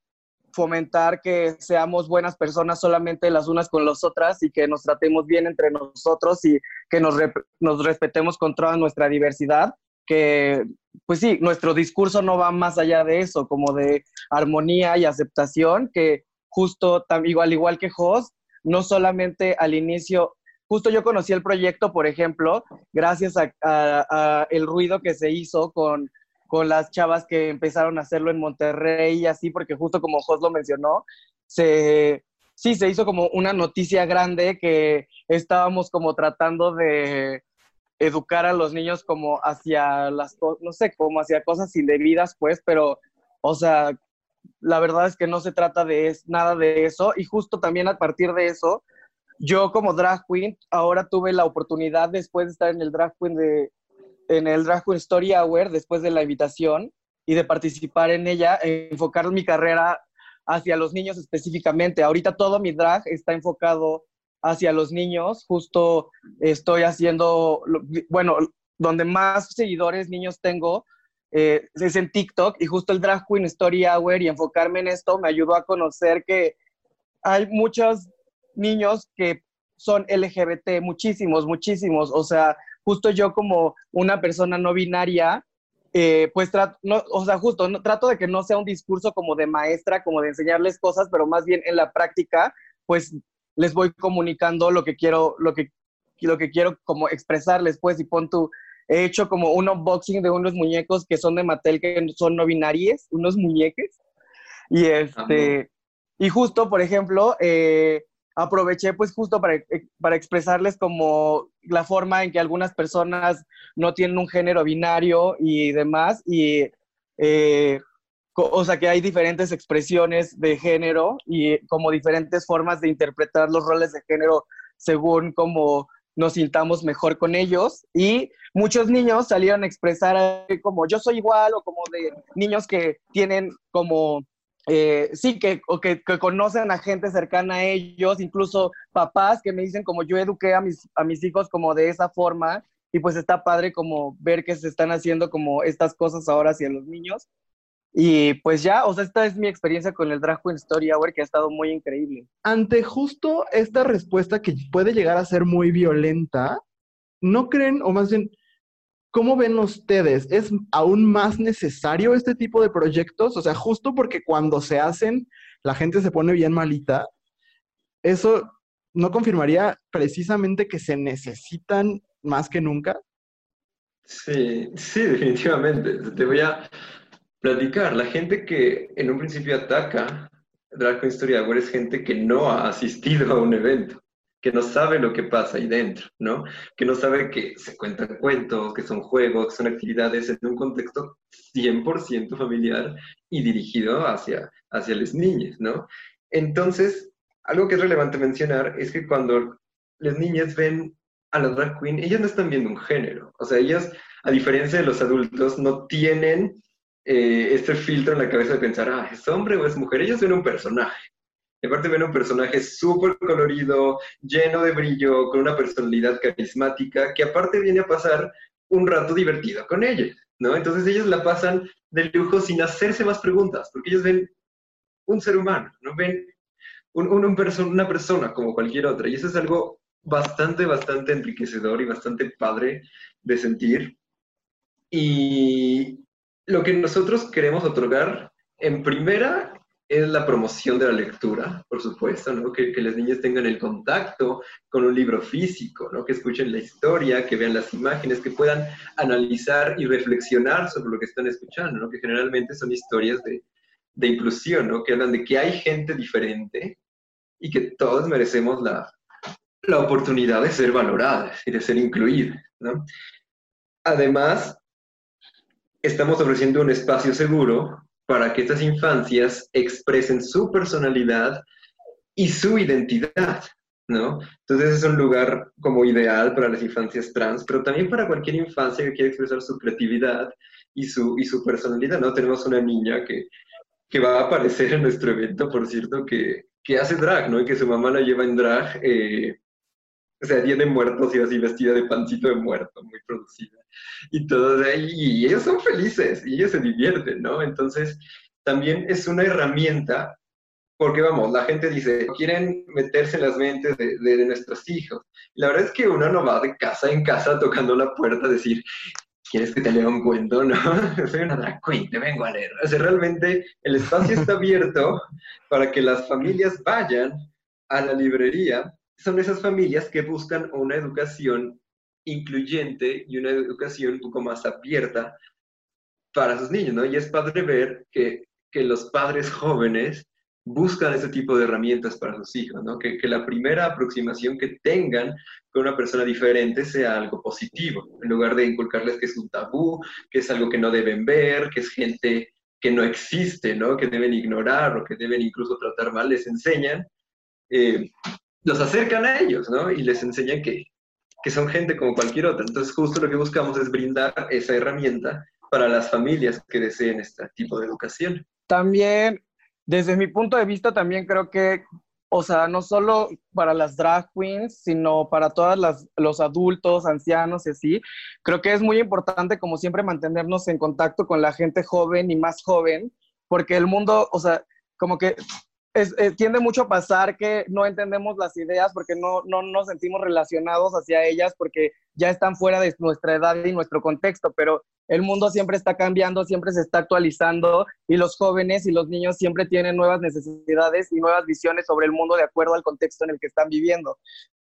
fomentar que seamos buenas personas solamente las unas con las otras y que nos tratemos bien entre nosotros y que nos, nos respetemos con toda nuestra diversidad, que pues sí, nuestro discurso no va más allá de eso, como de armonía y aceptación, que justo igual igual que Jos, no solamente al inicio Justo yo conocí el proyecto, por ejemplo, gracias a, el ruido que se hizo con, con las chavas que empezaron a hacerlo en Monterrey y así, porque justo como Jos lo mencionó, se, sí, se hizo como una noticia grande que estábamos como tratando de educar a los niños como hacia las no sé, como hacia cosas indebidas, pues, pero, o sea, la verdad es que no se trata de nada de eso y justo también a partir de eso yo como drag queen ahora tuve la oportunidad después de estar en el drag queen de en el drag queen story hour después de la invitación y de participar en ella enfocar mi carrera hacia los niños específicamente. Ahorita todo mi drag está enfocado hacia los niños. Justo estoy haciendo bueno donde más seguidores niños tengo eh, es en TikTok y justo el drag queen story hour y enfocarme en esto me ayudó a conocer que hay muchos niños que son LGBT, muchísimos, muchísimos. O sea, justo yo como una persona no binaria, eh, pues trato, no, o sea, justo no, trato de que no sea un discurso como de maestra, como de enseñarles cosas, pero más bien en la práctica, pues les voy comunicando lo que quiero, lo que, lo que quiero como expresarles, pues, y pon tu, he hecho como un unboxing de unos muñecos que son de Mattel, que son no binarios, unos muñeques, y este, y justo, por ejemplo, eh, aproveché pues justo para, eh, para, expresarles como la forma en que algunas personas no tienen un género binario y demás, y eh, o sea que hay diferentes expresiones de género y como diferentes formas de interpretar los roles de género según como nos sintamos mejor con ellos. Y muchos niños salieron a expresar como yo soy igual o como de niños que tienen como eh, sí, que, que, que, conocen a gente cercana a ellos, incluso papás que me dicen como yo eduqué a mis, a mis hijos como de esa forma y pues está padre como ver que se están haciendo como estas cosas ahora hacia los niños. Y pues ya, o sea, esta es mi experiencia con el Drag Queen Story Hour que ha estado muy increíble. Ante justo esta respuesta que puede llegar a ser muy violenta, ¿no creen, o más bien, ¿Cómo ven ustedes? ¿Es aún más necesario este tipo de proyectos? O sea, justo porque cuando se hacen la gente se pone bien malita, ¿eso no confirmaría precisamente que se necesitan más que nunca? Sí, sí, definitivamente. Te voy a, platicar. La gente que en un principio ataca Drag Queen Story es gente que no ha asistido a un evento, que no sabe lo que pasa ahí dentro, ¿no? Que no sabe que se cuentan cuentos, que son juegos, que son actividades en un contexto 100% familiar y dirigido hacia, hacia las niñas, ¿no? Entonces, algo que es relevante mencionar es que cuando las niñas ven a la drag queen, ellas no están viendo un género. O sea, ellas, a diferencia de los adultos, no tienen eh, este filtro en la cabeza de pensar, ah, es hombre o es mujer. Ellas ven un personaje. Y aparte ven un personaje súper colorido, lleno de brillo, con una personalidad carismática, que aparte viene a pasar un rato divertido con ella, ¿no? Entonces ellos la pasan de lujo sin hacerse más preguntas, porque ellos ven un ser humano, ¿no? Ven un, una persona como cualquier otra. Y eso es algo bastante, bastante enriquecedor y bastante padre de sentir. Y lo que nosotros queremos otorgar, en primera, es la promoción de la lectura, por supuesto, ¿no? que, las niñas tengan el contacto con un libro físico, ¿no? que escuchen la historia, que vean las imágenes, que puedan analizar y reflexionar sobre lo que están escuchando, ¿no? que generalmente son historias de, de inclusión, ¿no? que hablan de que hay gente diferente y que todos merecemos la, la oportunidad de ser valoradas y de ser incluidas. ¿no? Además, estamos ofreciendo un espacio seguro para que estas infancias expresen su personalidad y su identidad, ¿no? Entonces es un lugar como ideal para las infancias trans, pero también para cualquier infancia que quiera expresar su creatividad y su, y su personalidad, ¿no? Tenemos una niña que, que va a aparecer en nuestro evento, por cierto, que, que hace drag, ¿no? Y que su mamá la lleva en drag, eh, o sea, de Muertos y así vestida de pancito de muerto, muy producida. Y todos y ellos son felices y ellos se divierten, ¿no? Entonces, también es una herramienta, porque vamos, la gente dice, quieren meterse en las mentes de, de, nuestros hijos. la verdad es que uno no va de casa en casa tocando la puerta a decir, ¿quieres que te lea un cuento? No, *laughs* soy una drag queen, te vengo a leer. O sea, realmente el espacio está abierto para que las familias vayan a la librería. Son esas familias que buscan una educación incluyente y una educación un poco más abierta para sus niños, ¿no? Y es padre ver que, que los padres jóvenes buscan ese tipo de herramientas para sus hijos, ¿no? Que, que, la primera aproximación que tengan con una persona diferente sea algo positivo, en lugar de inculcarles que es un tabú, que es algo que no deben ver, que es gente que no existe, ¿no? Que deben ignorar o que deben incluso tratar mal, les enseñan, eh, los acercan a ellos, ¿no? Y les enseñan que, que son gente como cualquier otra. Entonces, justo lo que buscamos es brindar esa herramienta para las familias que deseen este tipo de educación. También desde mi punto de vista también creo que, o sea, no solo para las drag queens, sino para todos los adultos, ancianos y así, creo que es muy importante como siempre mantenernos en contacto con la gente joven y más joven, porque el mundo, o sea, como que es, eh, tiende mucho a pasar que no entendemos las ideas porque no, no nos sentimos relacionados hacia ellas porque ya están fuera de nuestra edad y nuestro contexto, pero el mundo siempre está cambiando, siempre se está actualizando y los jóvenes y los niños siempre tienen nuevas necesidades y nuevas visiones sobre el mundo de acuerdo al contexto en el que están viviendo.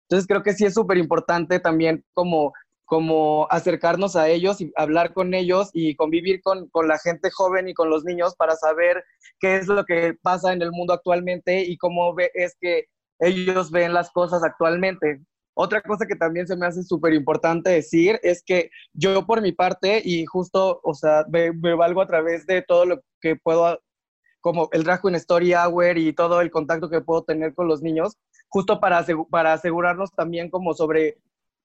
Entonces creo que sí es súper importante también como como acercarnos a ellos y hablar con ellos y convivir con, con, la gente joven y con los niños para saber qué es lo que pasa en el mundo actualmente y cómo ve, es que ellos ven las cosas actualmente. Otra cosa que también se me hace súper importante decir es que yo por mi parte y justo, o sea, me, valgo a través de todo lo que puedo, como el Drag en Story Hour y todo el contacto que puedo tener con los niños, justo para, para asegurarnos también como sobre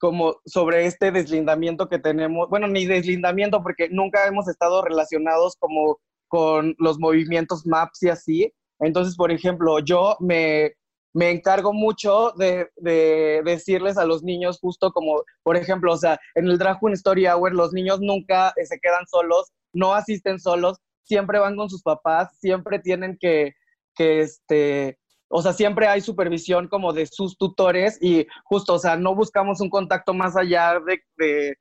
como sobre este deslindamiento que tenemos, bueno, ni deslindamiento porque nunca hemos estado relacionados como con los movimientos MAPS y así. Entonces, por ejemplo, yo me, me encargo mucho de, de, decirles a los niños justo como, por ejemplo, o sea, en el Drag Story Hour los niños nunca eh, se quedan solos, no asisten solos, siempre van con sus papás, siempre tienen que, que este, o sea, siempre hay supervisión como de sus tutores y justo, o sea, no buscamos un contacto más allá de,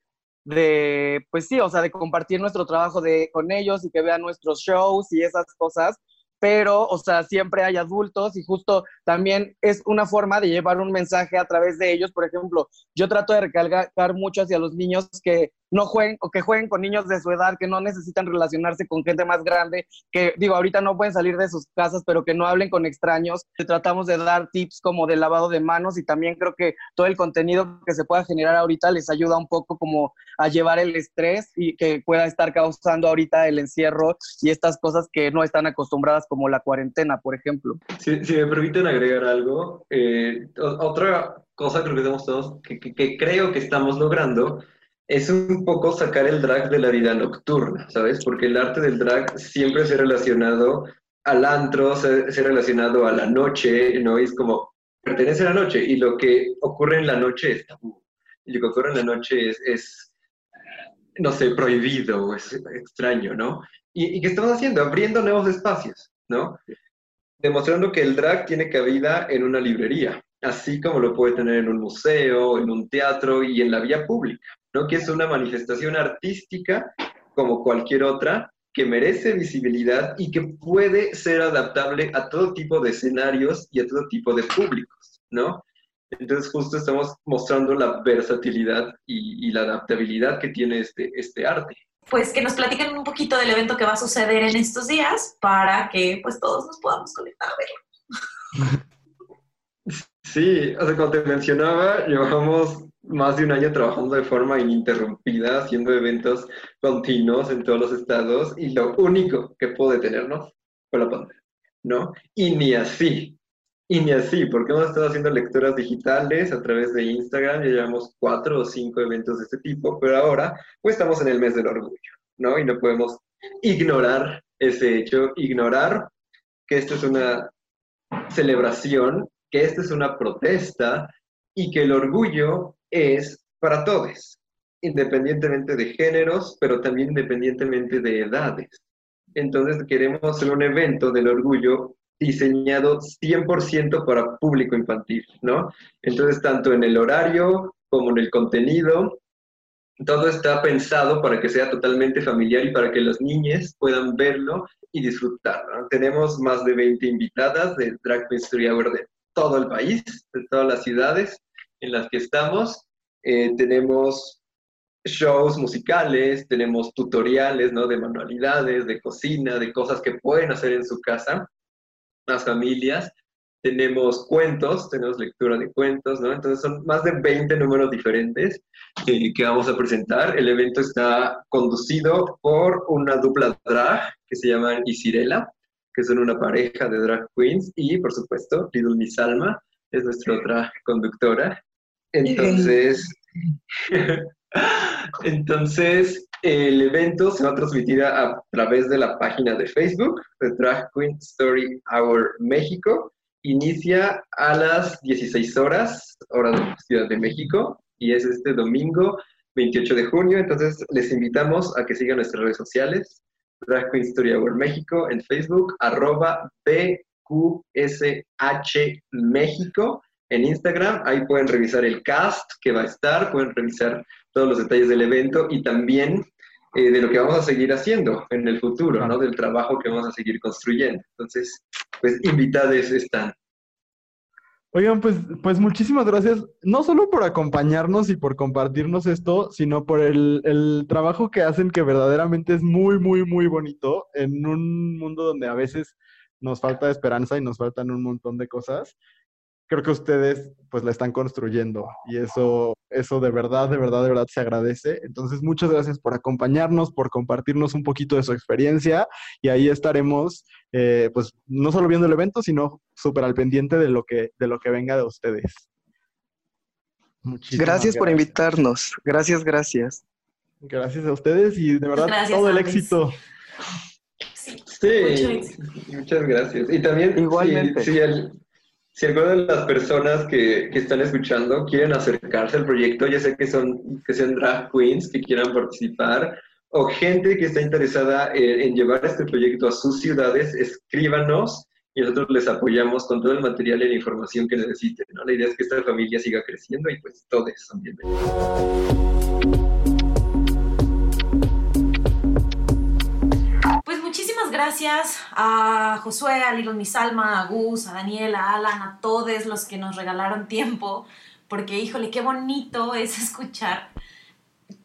de, pues sí, o sea, de compartir nuestro trabajo de, con ellos y que vean nuestros shows y esas cosas, pero, o sea, siempre hay adultos y justo también es una forma de llevar un mensaje a través de ellos. Por ejemplo, yo trato de recalcar mucho hacia los niños que no jueguen o que jueguen con niños de su edad, que no necesitan relacionarse con gente más grande, que digo, ahorita no pueden salir de sus casas, pero que no hablen con extraños. Tratamos de dar tips como de lavado de manos y también creo que todo el contenido que se pueda generar ahorita les ayuda un poco como a llevar el estrés y que pueda estar causando ahorita el encierro y estas cosas que no están acostumbradas como la cuarentena, por ejemplo. Si, me permiten agregar algo, eh, otra cosa creo que todos, que, que, creo que estamos logrando, es un poco sacar el drag de la vida nocturna, ¿sabes? Porque el arte del drag siempre se ha relacionado al antro, se, ha relacionado a la noche, ¿no? Y es como, pertenece a la noche, y lo que ocurre en la noche es tabú, y lo que ocurre en la noche es, es no sé, prohibido, es extraño, ¿no? ¿Y, ¿Y qué estamos haciendo? Abriendo nuevos espacios, ¿no? Demostrando que el drag tiene cabida en una librería, así como lo puede tener en un museo, en un teatro y en la vía pública, ¿no? Que es una manifestación artística como cualquier otra que merece visibilidad y que puede ser adaptable a todo tipo de escenarios y a todo tipo de públicos, ¿no? Entonces justo estamos mostrando la versatilidad y, y la adaptabilidad que tiene este, este arte. Pues que nos platiquen un poquito del evento que va a suceder en estos días para que pues todos nos podamos conectar a verlo. Sí, o sea, como te mencionaba, llevamos más de un año trabajando de forma ininterrumpida, haciendo eventos continuos en todos los estados y lo único que pudo detenernos fue la pandemia, ¿no? Y ni así, y ni así, porque hemos estado haciendo lecturas digitales a través de Instagram, ya llevamos cuatro o cinco eventos de este tipo, pero ahora pues estamos en el mes del orgullo, ¿no? Y no podemos ignorar ese hecho, ignorar que esto es una celebración que esta es una protesta y que el orgullo es para todos, independientemente de géneros, pero también independientemente de edades. Entonces queremos hacer un evento del orgullo diseñado 100% para público infantil, ¿no? Entonces, tanto en el horario como en el contenido, todo está pensado para que sea totalmente familiar y para que las niñas puedan verlo y disfrutarlo. Tenemos más de 20 invitadas de Drag Queen Story Hour de todo el país, de todas las ciudades en las que estamos. Eh, tenemos shows musicales, tenemos tutoriales ¿no? de manualidades, de cocina, de cosas que pueden hacer en su casa las familias. Tenemos cuentos, tenemos lectura de cuentos, ¿no? Entonces son más de 20 números diferentes que, que vamos a presentar. El evento está conducido por una dupla drag que se llaman Isirela que son una pareja de drag queens, y por supuesto, Little Miss Alma es nuestra otra conductora. Entonces, *laughs* entonces el evento se va a transmitir a, través de la página de Facebook de Drag Queen Story Hour México. Inicia a las 16 horas, hora de la Ciudad de México, y es este domingo 28 de junio. Entonces, les invitamos a que sigan nuestras redes sociales, Drag Queen Story Hour México en Facebook, arroba BQSH México en Instagram. Ahí pueden revisar el cast que va a estar, pueden revisar todos los detalles del evento y también eh, de lo que vamos a seguir haciendo en el futuro, ¿no? Del trabajo que vamos a seguir construyendo. Entonces, pues invitados están. Oigan, pues, pues muchísimas gracias, no solo por acompañarnos y por compartirnos esto, sino por el, el, trabajo que hacen que verdaderamente es muy, muy, muy bonito en un mundo donde a veces nos falta esperanza y nos faltan un montón de cosas creo que ustedes pues la están construyendo y eso, eso de verdad, de verdad, de verdad se agradece. Entonces, muchas gracias por acompañarnos, por compartirnos un poquito de su experiencia y ahí estaremos eh, pues no solo viendo el evento, sino súper al pendiente de lo, que, de lo que venga de ustedes. Muchísimas gracias, por invitarnos. Gracias, gracias. Gracias a ustedes y de verdad todo el éxito. Sí, muchas gracias. Y también, Igualmente. Sí, el, si alguna de las personas que, que, están escuchando quieren acercarse al proyecto, ya sé que son, que sean drag queens que quieran participar o gente que está interesada en, llevar este proyecto a sus ciudades, escríbanos y nosotros les apoyamos con todo el material y la información que necesiten. ¿no? La idea es que esta familia siga creciendo y pues todos son bienvenidos. Gracias a Josué, a Lilo Misalma, a Gus, a Daniel, a Alan, a todos los que nos regalaron tiempo, porque híjole, qué bonito es escuchar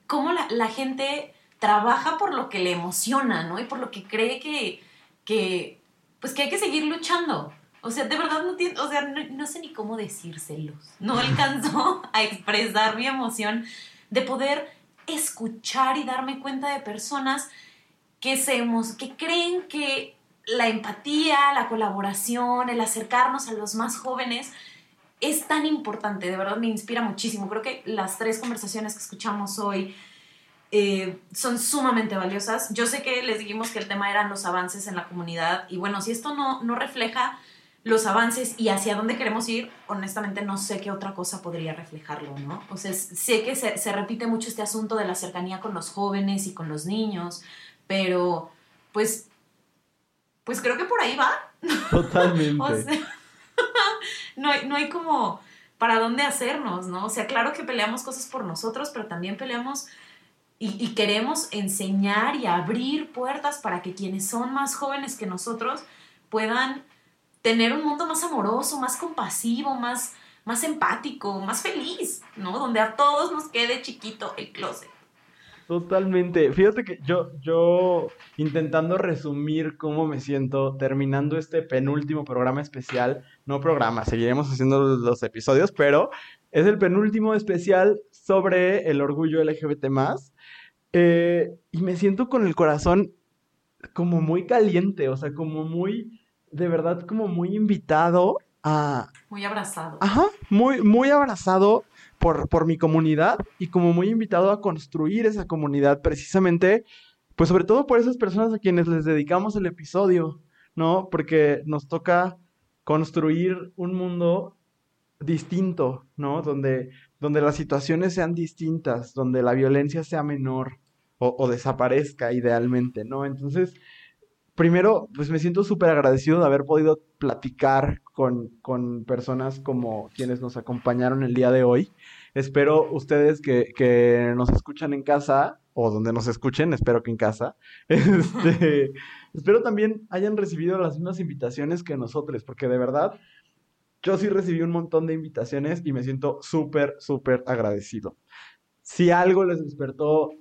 cómo la, gente trabaja por lo que le emociona, ¿no? Y por lo que cree que, que, pues que hay que seguir luchando. O sea, de verdad no, o sea, no, sé ni cómo decírselos. No *laughs* alcanzó a expresar mi emoción de poder escuchar y darme cuenta de personas que, que creen que la empatía, la colaboración, el acercarnos a los más jóvenes es tan importante, de verdad me inspira muchísimo. Creo que las tres conversaciones que escuchamos hoy eh, son sumamente valiosas. Yo sé que les dijimos que el tema eran los avances en la comunidad y bueno, si esto no, no refleja los avances y hacia dónde queremos ir, honestamente no sé qué otra cosa podría reflejarlo, ¿no? O sea, sé que se, se repite mucho este asunto de la cercanía con los jóvenes y con los niños, pero pues, pues creo que por ahí va. Totalmente. *laughs* o sea, *laughs* no, hay, no hay como para dónde hacernos, ¿no? O sea, claro que peleamos cosas por nosotros, pero también peleamos y, y, queremos enseñar y abrir puertas para que quienes son más jóvenes que nosotros puedan tener un mundo más amoroso, más compasivo, más, más empático, más feliz, ¿no? Donde a todos nos quede chiquito el closet. Totalmente. Fíjate que yo, yo intentando resumir cómo me siento terminando este penúltimo programa especial, no programa, seguiremos haciendo los episodios, pero es el penúltimo especial sobre el orgullo LGBT eh, y me siento con el corazón como muy caliente, o sea, como muy, de verdad, como muy invitado a... Muy abrazado. Ajá, muy, muy abrazado por, por mi comunidad y como muy invitado a construir esa comunidad precisamente, pues sobre todo por esas personas a quienes les dedicamos el episodio, ¿no? Porque nos toca construir un mundo distinto, ¿no? Donde, donde las situaciones sean distintas, donde la violencia sea menor o, o desaparezca idealmente, ¿no? Entonces, primero, pues me siento súper agradecido de haber podido platicar con, con, personas como quienes nos acompañaron el día de hoy. Espero ustedes que, que, nos escuchan en casa, o donde nos escuchen, espero que en casa, *laughs* este, espero también hayan recibido las mismas invitaciones que nosotros, porque de verdad, yo sí recibí un montón de invitaciones y me siento súper, súper agradecido. Si algo les despertó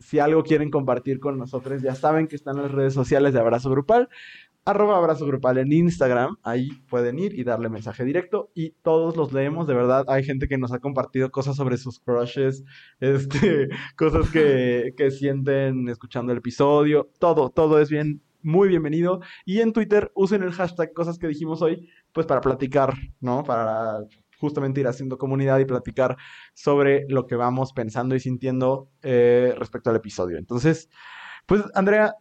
si algo quieren compartir con nosotros, ya saben que están las redes sociales de Abrazo Grupal, arroba Abrazo Grupal en Instagram, ahí pueden ir y darle mensaje directo y todos los leemos, de verdad, hay gente que nos ha compartido cosas sobre sus crushes, *laughs* este, cosas que, que sienten escuchando el episodio, todo, todo es bien, muy bienvenido y en Twitter usen el hashtag cosas que dijimos hoy, pues para platicar, ¿no? Para justamente ir haciendo comunidad y platicar sobre lo que vamos pensando y sintiendo eh, respecto al episodio. Entonces, pues Andrea,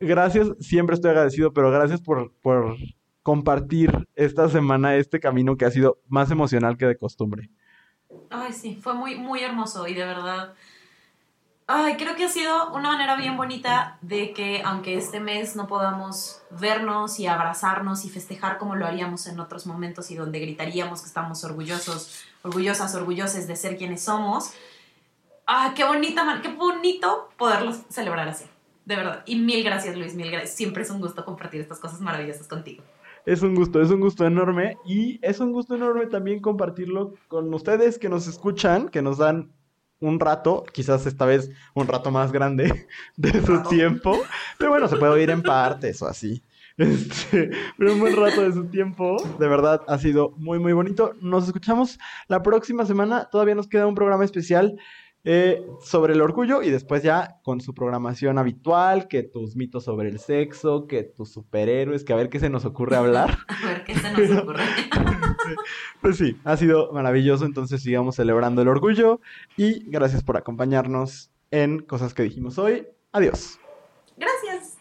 gracias, siempre estoy agradecido, pero gracias por, por compartir esta semana este camino que ha sido más emocional que de costumbre. Ay, sí, fue muy, muy hermoso y de verdad Ay, creo que ha sido una manera bien bonita de que aunque este mes no podamos vernos y abrazarnos y festejar como lo haríamos en otros momentos y donde gritaríamos que estamos orgullosos, orgullosas, orgulloses de ser quienes somos, ah, qué bonita, qué bonito poderlo celebrar así, de verdad. Y mil gracias Luis, mil gracias. Siempre es un gusto compartir estas cosas maravillosas contigo. Es un gusto, es un gusto enorme y es un gusto enorme también compartirlo con ustedes que nos escuchan, que nos dan un rato, quizás esta vez un rato más grande *laughs* de su tiempo, pero bueno, se puede oír en partes o así. *laughs* Este, pero un buen rato de su tiempo, de verdad ha sido muy muy bonito. Nos escuchamos la próxima semana, todavía nos queda un programa especial eh, sobre el orgullo y después ya con su programación habitual, que tus mitos sobre el sexo, que tus superhéroes, que a ver qué se nos ocurre hablar. *laughs* a ver qué se nos ocurre. *laughs* pues sí, ha sido maravilloso, entonces sigamos celebrando el orgullo y gracias por acompañarnos en cosas que dijimos hoy. Adiós. Gracias.